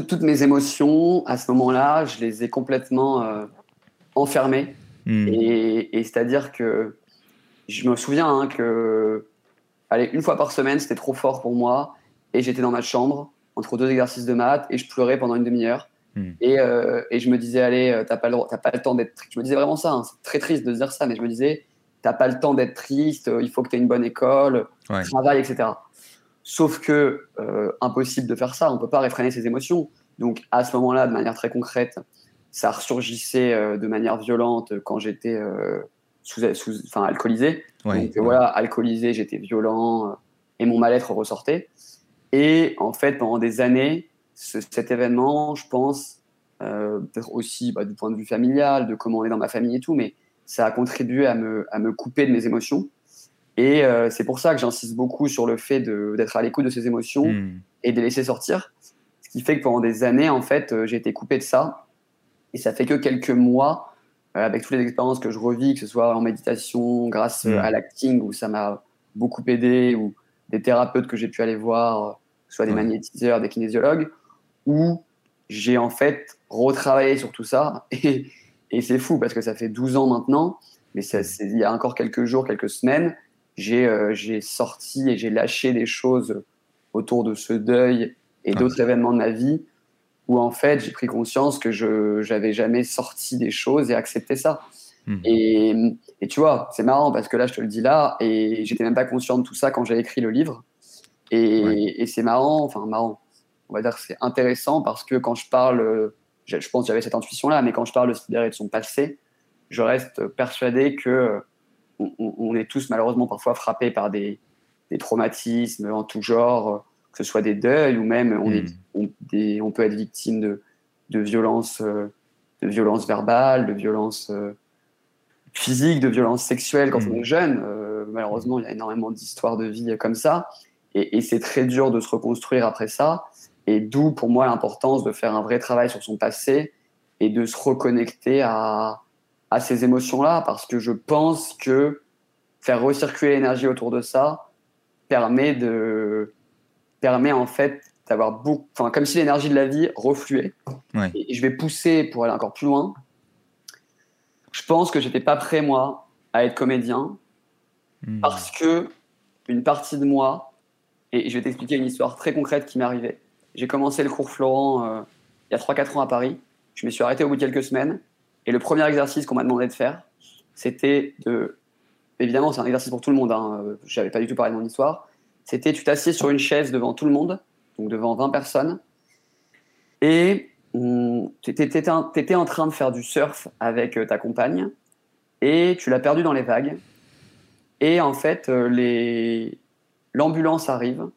toutes mes émotions, à ce moment-là, je les ai complètement euh, enfermées. Hmm. Et, c'est-à-dire que je me souviens hein, que, allez, une fois par semaine, c'était trop fort pour moi. Et j'étais dans ma chambre, entre deux exercices de maths, et je pleurais pendant une demi-heure. Hmm. Et, euh, et, je me disais, allez, euh, t'as pas, le, pas le temps d'être. Je me disais vraiment ça, hein, c'est très triste de se dire ça, mais je me disais, t'as pas le temps d'être triste, il faut que tu aies une bonne école, travail, etc. Sauf que, euh, impossible de faire ça, on ne peut pas réfréner ses émotions. Donc, à ce moment-là, de manière très concrète, ça ressurgissait euh, de manière violente quand j'étais euh, sous, enfin, alcoolisé. Donc, voilà, alcoolisé, j'étais violent et mon mal-être ressortait. Et en fait, pendant des années, cet événement, je pense, peut-être aussi bah, du point de vue familial, de comment on est dans ma famille et tout, mais ça a contribué à me, à me couper de mes émotions et euh, c'est pour ça que j'insiste beaucoup sur le fait d'être à l'écoute de ses émotions hmm. et de les laisser sortir. Ce qui fait que pendant des années, en fait, euh, j'ai été coupé de ça. Et ça fait que quelques mois, euh, avec toutes les expériences que je revis, que ce soit en méditation, grâce hmm. à l'acting, où ça m'a beaucoup aidé, ou des thérapeutes que j'ai pu aller voir, que ce soit des magnétiseurs, des kinésiologues, où j'ai en fait retravaillé sur tout ça. *laughs* Et, et c'est fou parce que ça fait 12 ans maintenant, mais ça, hmm. il y a encore quelques jours, quelques semaines, euh, j'ai sorti et j'ai lâché des choses autour de ce deuil et d'autres événements de ma vie où en fait j'ai pris conscience que je n'avais jamais sorti des choses et accepté ça. Hmm. Et, et, tu vois, c'est marrant parce que là, je te le dis là, et j'étais même pas conscient de tout ça quand j'ai écrit le livre. Et, et c'est marrant, enfin marrant, on va dire que c'est intéressant parce que quand je parle, je, je pense que j'avais cette intuition-là, mais quand je parle de se libérer de son passé, je reste persuadé que on, est tous malheureusement parfois frappés par des, traumatismes en tout genre, que ce soit des deuils ou même on, est, hmm. on, peut être victime de, de violences euh, de violence verbales, de violences euh, physiques, de violences sexuelles quand hmm. on est jeune. Euh, malheureusement, il y a énormément d'histoires de vie comme ça. Et, c'est très dur de se reconstruire après ça. Et d'où, pour moi, l'importance de faire un vrai travail sur son passé et de se reconnecter à, à ces émotions-là parce que je pense que faire recirculer l'énergie autour de ça permet de permet en fait d'avoir beaucoup enfin comme si l'énergie de la vie refluait. Et je vais pousser pour aller encore plus loin. Je pense que j'étais pas prêt moi à être comédien hmm. parce que une partie de moi et je vais t'expliquer une histoire très concrète qui m'est arrivée j'ai commencé le cours Florent euh, il y a 3-4 ans à Paris je me suis arrêté au bout de quelques semaines et le premier exercice qu'on m'a demandé de faire, c'était de. Évidemment, c'est un exercice pour tout le monde. Hein. Je n'avais pas du tout parlé de mon histoire. C'était tu t'assieds sur une chaise devant tout le monde, donc devant 20 personnes, et hum, tu étais, en train de faire du surf avec euh, ta compagne, et tu l'as perdu dans les vagues. Et en fait, euh, l'ambulance arrive.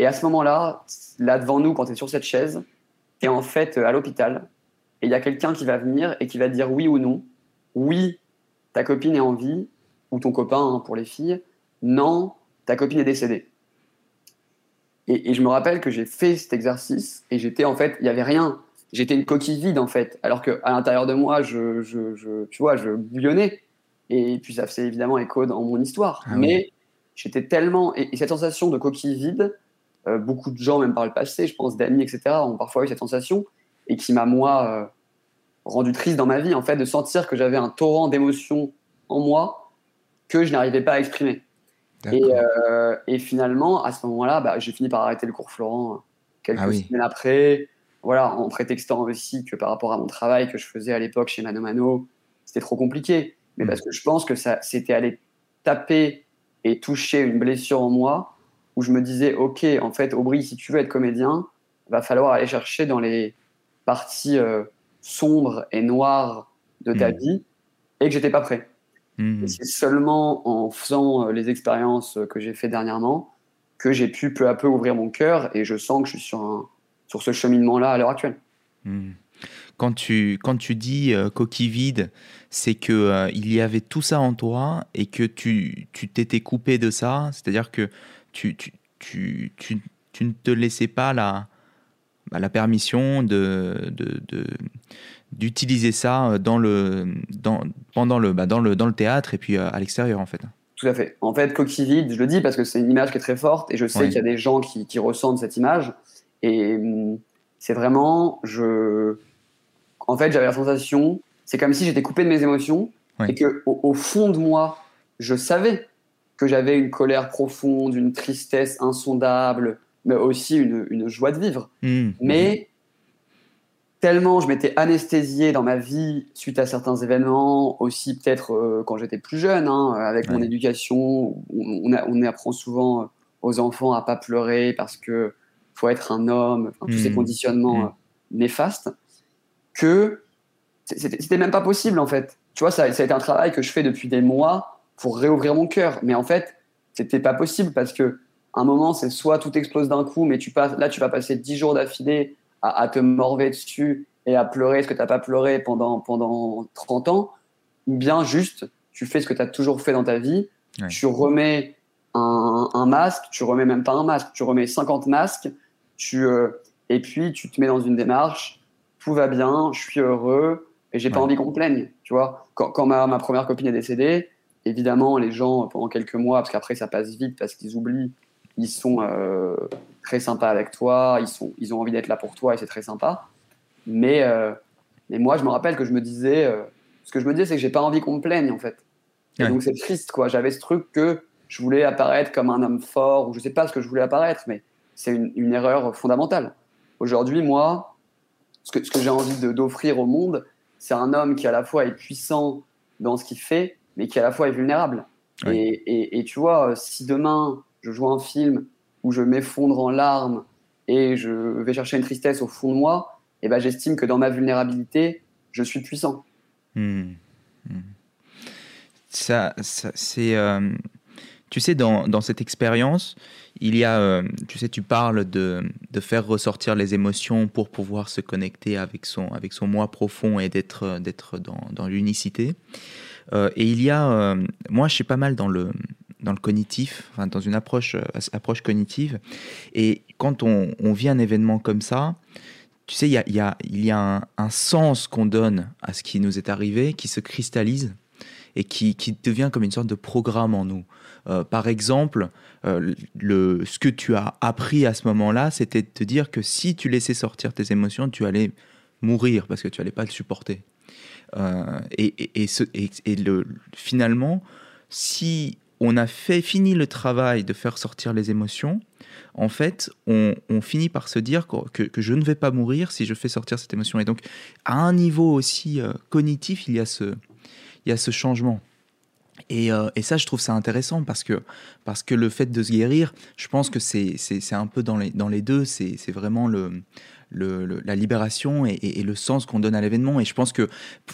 Et à ce moment-là, là devant nous, quand tu es sur cette chaise, tu es en fait à l'hôpital et il y a quelqu'un qui va venir et qui va dire oui ou non. Oui, ta copine est en vie, ou ton copain hein, pour les filles. Non, ta copine est décédée. Et, je me rappelle que j'ai fait cet exercice et j'étais en fait, il n'y avait rien. J'étais une coquille vide en fait, alors qu'à l'intérieur de moi, je, je, tu vois, je bouillonnais. Et puis ça faisait évidemment écho dans mon histoire. Ah Mais j'étais tellement. Et, cette sensation de coquille vide, euh, beaucoup de gens, même par le passé, je pense d'amis, etc., ont parfois eu cette sensation et qui m'a, moi, euh, rendu triste dans ma vie, en fait, de sentir que j'avais un torrent d'émotions en moi que je n'arrivais pas à exprimer. Euh, et, finalement, à ce moment-là, bah, j'ai fini par arrêter le cours Florent euh, quelques ah semaines après. Voilà, en prétextant aussi que par rapport à mon travail que je faisais à l'époque chez Mano Mano, c'était trop compliqué. Mais mm. parce que je pense que ça, c'était aller taper et toucher une blessure en moi où je me disais, OK, en fait, Aubry, si tu veux être comédien, va falloir aller chercher dans les parties euh, sombres et noires de ta mm. vie et que j'étais pas prêt. Hmm. C'est seulement en faisant euh, les expériences que j'ai fait dernièrement que j'ai pu peu à peu ouvrir mon cœur et je sens que je suis sur, un, sur ce cheminement-là à l'heure actuelle. Hmm. Quand tu, quand tu dis euh, coquille vide, c'est que euh, il y avait tout ça en toi et que tu t'étais coupé de ça, c'est-à-dire que tu, tu, tu, tu, ne te laissais pas la, bah, la permission de, de, de d'utiliser ça euh, dans le, dans, pendant le, bah dans, le, dans le théâtre et puis euh, à l'extérieur en fait. Tout à fait. En fait, coquille vide, je le dis parce que c'est une image qui est très forte et je sais qu'il y a des gens qui, qui, ressentent cette image. Et hum, c'est vraiment, je... en fait, j'avais la sensation, c'est comme si j'étais coupé de mes émotions et que au, fond de moi, je savais que j'avais une colère profonde, une tristesse insondable, mais aussi une, une joie de vivre. Mmh. Mais tellement je m'étais anesthésié dans ma vie suite à certains événements, aussi peut-être euh, quand j'étais plus jeune, hein, avec mon éducation, on, on, apprend souvent euh, aux enfants à pas pleurer parce que faut être un homme, tous ces mmh. conditionnements mmh. Euh, néfastes, que c'était même pas possible en fait. Tu vois, ça, ça, a été un travail que je fais depuis des mois pour réouvrir mon cœur, mais en fait, c'était pas possible parce que un moment, c'est soit tout explose d'un coup, mais tu passes, là, tu vas passer dix jours d'affilée à, te morver dessus et à pleurer ce que tu n'as pas pleuré pendant, pendant 30 ans, ou bien juste tu fais ce que tu as toujours fait dans ta vie, tu remets un, masque, tu remets même pas un masque, tu remets 50 masques, tu, euh, et puis tu te mets dans une démarche, tout va bien, je suis heureux, et j'ai pas envie qu'on me plaigne, tu vois. Quand, quand ma, ma, première copine est décédée, évidemment, les gens, pendant quelques mois, parce qu'après ça passe vite, parce qu'ils oublient, ils sont euh, très sympas avec toi, ils, sont, ils ont envie d'être là pour toi et c'est très sympa. Mais, euh, mais moi, je me rappelle que je me disais, euh, ce que je me disais, c'est que j'ai pas envie qu'on me plaigne en fait. Et donc c'est triste, quoi. J'avais ce truc que je voulais apparaître comme un homme fort, ou je sais pas ce que je voulais apparaître, mais c'est une, une, erreur fondamentale. Aujourd'hui, moi, ce que, ce que j'ai envie d'offrir au monde, c'est un homme qui à la fois est puissant dans ce qu'il fait, mais qui à la fois est vulnérable. Et, et, et, tu vois, si demain je joue un film où je m'effondre en larmes et je vais chercher une tristesse au fond de moi, et eh ben j'estime que dans ma vulnérabilité, je suis puissant. Hmm. Hmm. Ça, c'est. Euh, tu sais, dans, dans cette expérience, il y a. Euh, tu sais, tu parles de, de, faire ressortir les émotions pour pouvoir se connecter avec son, avec son moi profond et d'être dans, dans l'unicité. Euh, et il y a. moi, je suis pas mal dans le dans le cognitif, dans une approche, euh, approche cognitive. Et quand on, vit un événement comme ça, tu sais, il y a, y a, il y a un, sens qu'on donne à ce qui nous est arrivé, qui se cristallise et qui, qui devient comme une sorte de programme en nous. Euh, par exemple, euh, le, ce que tu as appris à ce moment-là, c'était de te dire que si tu laissais sortir tes émotions, tu allais mourir parce que tu allais pas le supporter. Et, et, et le, finalement, si on a fait fini le travail de faire sortir les émotions, en fait, on, finit par se dire que, je ne vais pas mourir si je fais sortir cette émotion. Et donc, à un niveau aussi euh, cognitif, il y, a ce, il y a ce changement. Euh, et, ça, je trouve ça intéressant parce que, parce que le fait de se guérir, je pense que c'est un peu dans les, dans les deux. C'est vraiment le, la libération et, le sens qu'on donne à l'événement. Et je pense que,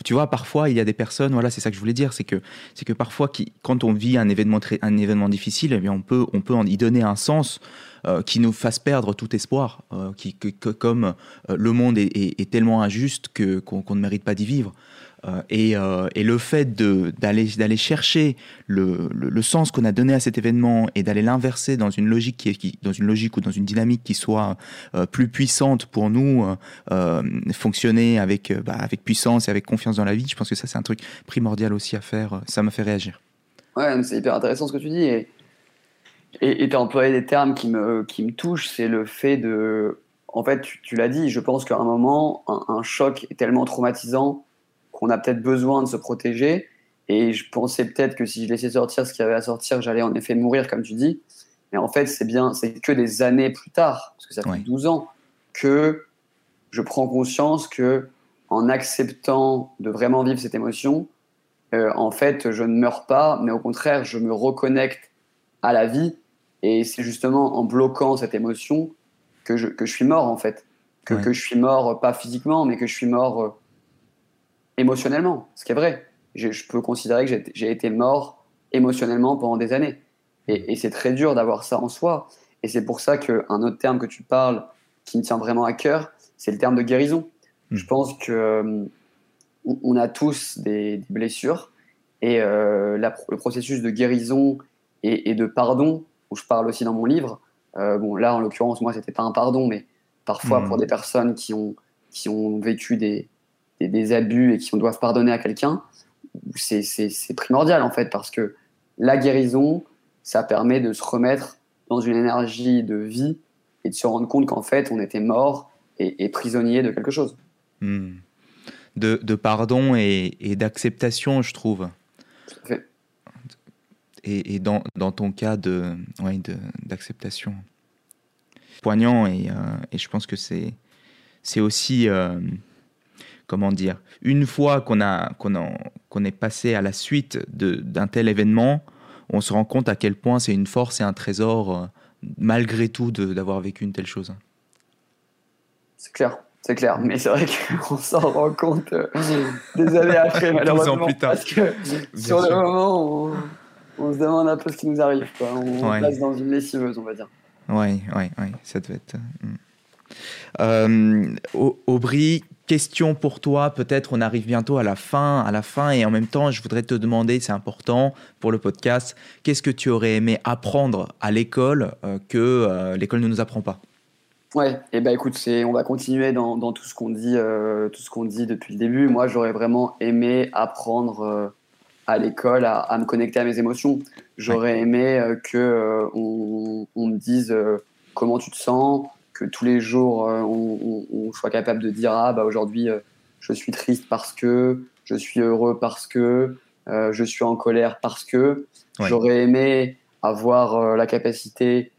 tu vois, parfois, il y a des personnes, voilà, c'est ça que je voulais dire, c'est que, que parfois, quand on vit un événement, un événement difficile, eh bien, on peut, on peut en y donner un sens euh, qui nous fasse perdre tout espoir, euh, qui, comme euh, le monde est, tellement injuste qu'on, ne mérite pas d'y vivre. Et, et, le fait d'aller, chercher le, le, sens qu'on a donné à cet événement et d'aller l'inverser dans une logique qui, qui, dans une logique ou dans une dynamique qui soit plus puissante pour nous fonctionner avec bah, avec puissance et avec confiance dans la vie je pense que ça c'est un truc primordial aussi à faire. Ça m'a fait réagir. Ouais c'est hyper intéressant ce que tu dis et et tu as employé des termes qui me, qui me touchent, c'est le fait de... En fait, tu, l'as dit, je pense qu'à un moment, un, choc est tellement traumatisant qu'on a peut-être besoin de se protéger. Et je pensais peut-être que si je laissais sortir ce qu'il y avait à sortir, j'allais en effet mourir, comme tu dis. Mais en fait, c'est bien, c'est que des années plus tard, parce que ça fait 12 ans, que je prends conscience que en acceptant de vraiment vivre cette émotion, euh, en fait, je ne meurs pas, mais au contraire, je me reconnecte à la vie et c'est justement en bloquant cette émotion que je, que je suis mort, en fait. Que, que je suis mort, pas physiquement, mais que je suis mort euh, émotionnellement, ce qui est vrai. Je, je peux considérer que j'ai été mort émotionnellement pendant des années. Et, et c'est très dur d'avoir ça en soi. Et c'est pour ça qu'un autre terme que tu parles, qui me tient vraiment à cœur, c'est le terme de guérison. Hmm. Je pense que euh, on a tous des, blessures et euh, le processus de guérison et, et, de pardon où je parle aussi dans mon livre. Euh, bon, là, en l'occurrence, moi, c'était pas un pardon, mais parfois pour hmm. des personnes qui ont, qui ont vécu des, des, abus et qui doivent pardonner à quelqu'un, c'est primordial en fait, parce que la guérison, ça permet de se remettre dans une énergie de vie et de se rendre compte qu'en fait, on était mort et, prisonnier de quelque chose. Hmm. De, de, pardon et, et d'acceptation, je trouve. Tout à fait et, dans, dans, ton cas de, ouais, d'acceptation. Poignant et, euh, et, je pense que c'est, c'est aussi, euh, comment dire, une fois qu'on, a, qu'on, qu'on est passé à la suite d'un tel événement, on se rend compte à quel point c'est une force et un trésor, euh, malgré tout, d'avoir vécu une telle chose. C'est clair. C'est clair, mais c'est vrai qu'on s'en rend compte des années après, *laughs* malheureusement. Plus tard. Parce que sur le moment, on, on se demande un peu ce qui nous arrive. Quoi. On passe dans une lessiveuse, on va dire. Oui, oui, oui, ça devait être. Euh, hmm. euh Aubry, question pour toi. Peut-être on arrive bientôt à la fin, à la fin, et en même temps, je voudrais te demander, c'est important pour le podcast, qu'est-ce que tu aurais aimé apprendre à l'école euh, que euh, l'école ne nous apprend pas? Ouais, et eh ben écoute, c'est, on va continuer dans, dans tout ce qu'on dit, tout ce qu'on dit depuis le début. Moi, j'aurais vraiment aimé apprendre à l'école à, me connecter à mes émotions. J'aurais aimé euh, que euh, on, me dise euh, comment tu te sens, que tous les jours on, soit capable de dire ah bah aujourd'hui je suis triste parce que, je suis heureux parce que, je suis en colère parce que. J'aurais aimé avoir la capacité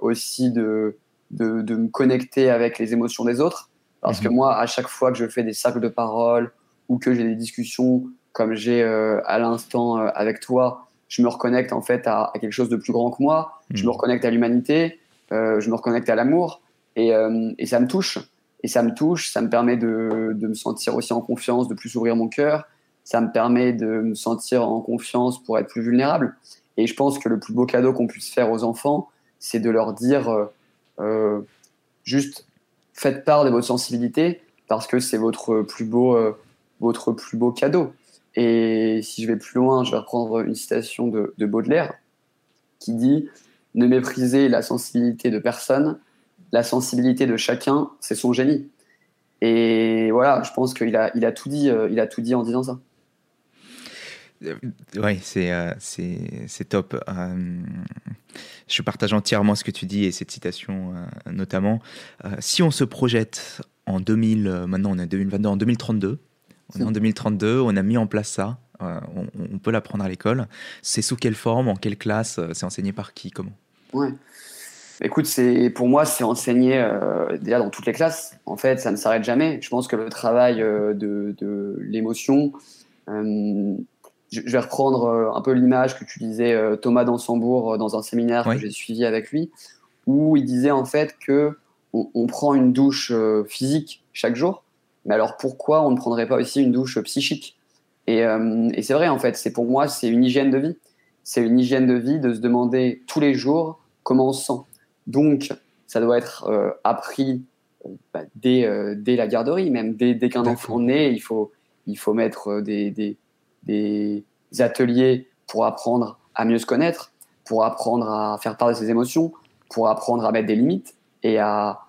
aussi de, de, de, me connecter avec les émotions des autres. Parce que mhm. moi, à chaque fois que je fais des cercles de parole ou que j'ai des discussions comme j'ai euh, à l'instant euh, avec toi, je me reconnecte en fait à, quelque chose de plus grand que moi. Je me hmm. reconnecte à l'humanité, euh, je me reconnecte à l'amour, et, et, ça me touche. Et ça me touche, ça me permet de, de me sentir aussi en confiance, de plus ouvrir mon cœur. Ça me permet de me sentir en confiance pour être plus vulnérable. Et je pense que le plus beau cadeau qu'on puisse faire aux enfants, c'est de leur dire euh, juste faites part de votre sensibilité parce que c'est votre plus beau, votre plus beau cadeau. Et si je vais plus loin, je vais reprendre une citation de, Baudelaire qui dit Ne méprisez la sensibilité de personne, la sensibilité de chacun, c'est son génie. Et voilà, je pense qu'il a, il a, tout dit, euh, il a tout dit en disant ça. Euh, oui, c'est euh, c'est top. je partage entièrement ce que tu dis et cette citation notamment. si on se projette en 2000, maintenant on est 2022, en 2032, on est en 2032, on a mis en place ça. Euh, on, peut l'apprendre à l'école. C'est sous quelle forme, en quelle classe euh, C'est enseigné par qui Comment? Ouais. Écoute, c'est pour moi, c'est enseigné euh, déjà dans toutes les classes. En fait, ça ne s'arrête jamais. Je pense que le travail de, l'émotion, je vais reprendre un peu l'image que tu disais Thomas Dansembourg dans un séminaire que j'ai suivi avec lui, où il disait en fait que on, prend une douche physique chaque jour, mais alors pourquoi on ne prendrait pas aussi une douche psychique? Et, et c'est vrai, en fait, c'est pour moi, c'est une hygiène de vie. C'est une hygiène de vie de se demander tous les jours comment on se sent. Donc, ça doit être appris bah, dès, dès, la garderie, même dès, dès qu'un enfant naît, il faut, il faut mettre des, des, des ateliers pour apprendre à mieux se connaître, pour apprendre à faire part de ses émotions, pour apprendre à mettre des limites et à,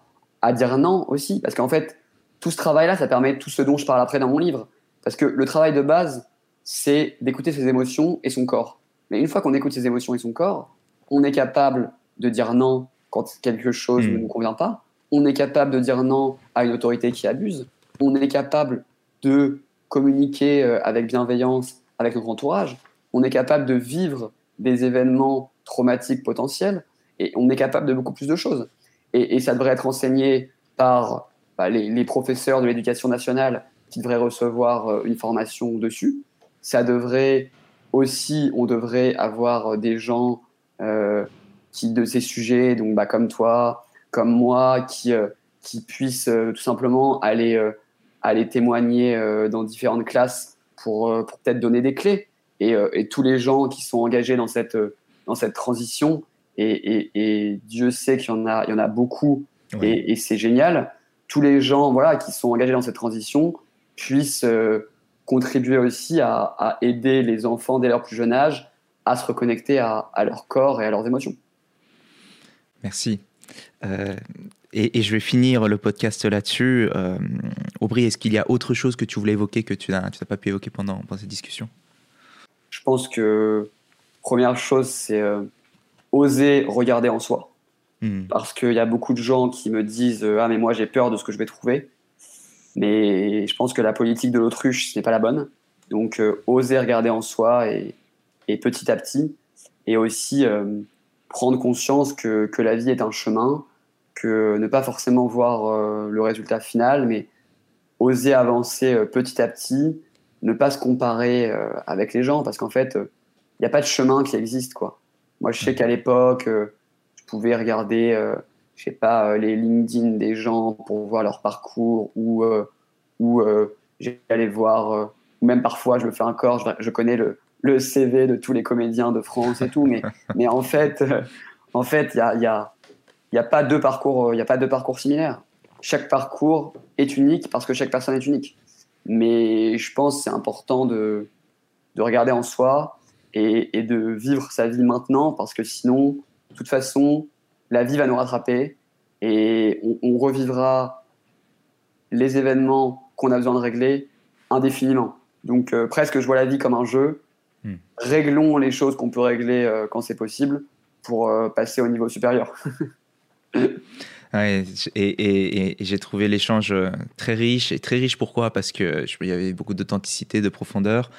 à dire non aussi. Parce qu'en fait, tout ce travail-là, ça permet tout ce dont je parle après dans mon livre. Parce que le travail de base, c'est d'écouter ses émotions et son corps. Mais une fois qu'on écoute ses émotions et son corps, on est capable de dire non quand quelque chose hmm. ne nous convient pas. On est capable de dire non à une autorité qui abuse. On est capable de communiquer euh, avec bienveillance avec notre entourage. On est capable de vivre des événements traumatiques potentiels et on est capable de beaucoup plus de choses. Et, ça devrait être enseigné par bah, les, professeurs de l'éducation nationale qui devraient recevoir euh, une formation dessus. Ça devrait aussi, on devrait avoir des gens euh, qui de ces sujets, donc bah, comme toi, comme moi, qui, qui puissent tout simplement aller aller témoigner euh, dans différentes classes pour, euh, pour peut-être donner des clés. Et, euh, et, tous les gens qui sont engagés dans cette, dans cette transition, et, et, Dieu sait qu'il y, en a, il y en a beaucoup, et, c'est génial, tous les gens voilà, qui sont engagés dans cette transition puissent contribuer aussi à, à, aider les enfants dès leur plus jeune âge à se reconnecter à, à leur corps et à leurs émotions. Merci. Euh, et, je vais finir le podcast là-dessus. Euh, Aubry, est-ce qu'il y a autre chose que tu voulais évoquer que tu n'as pas pu évoquer pendant, pendant cette discussion? Je pense que première chose, c'est euh, oser regarder en soi. Hmm. Parce qu'il y a beaucoup de gens qui me disent Ah, mais moi j'ai peur de ce que je vais trouver. Mais je pense que la politique de l'autruche, ce n'est pas la bonne. Donc, oser regarder en soi et, et, petit à petit. Et aussi prendre conscience que, que, la vie est un chemin, que ne pas forcément voir euh, le résultat final, mais oser avancer euh, petit à petit, ne pas se comparer euh, avec les gens, parce qu'en fait, il n'y a pas de chemin qui existe. Quoi. Moi, je sais qu'à l'époque, je pouvais regarder, je sais pas, les LinkedIn des gens pour voir leur parcours, ou, ou j'allais voir, ou même parfois, je le fais encore, je, je connais le, le CV de tous les comédiens de France et tout, mais, *laughs* mais en fait, euh, en fait, il y a, y, a, y a, pas deux parcours, il y a pas deux parcours similaires. Chaque parcours est unique parce que chaque personne est unique. Mais je pense que c'est important de, de regarder en soi et, et, de vivre sa vie maintenant parce que sinon, de toute façon, la vie va nous rattraper et on, on revivra les événements qu'on a besoin de régler indéfiniment. Donc euh, presque je vois la vie comme un jeu Hmm. Réglons les choses qu'on peut régler euh, quand c'est possible pour euh, passer au niveau supérieur. *laughs* et, j'ai trouvé l'échange euh, très riche. Et très riche pourquoi? Parce qu'il y avait beaucoup d'authenticité, de profondeur.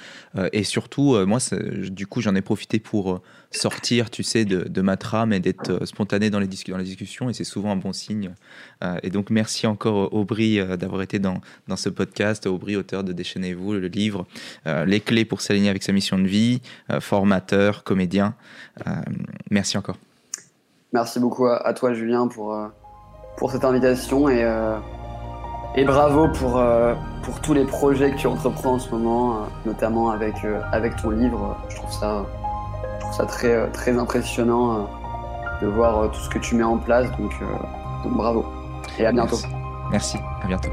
et surtout, moi, du coup, j'en ai profité pour sortir, tu sais, de, ma trame et d'être spontané dans les, dans les discussions. Et c'est souvent un bon signe. et donc, merci encore, Aubry, d'avoir été dans, dans ce podcast. Aubry, auteur de Déchaînez-vous, le livre Les clés pour s'aligner avec sa mission de vie, formateur, comédien. merci encore. Merci beaucoup à, toi, Julien, pour, euh, pour cette invitation et, euh, bravo pour, euh, pour tous les projets que tu entreprends en ce moment, notamment avec, ton livre. Je trouve ça, très, impressionnant de voir tout ce que tu mets en place. Donc bravo et à bientôt. Merci, à bientôt.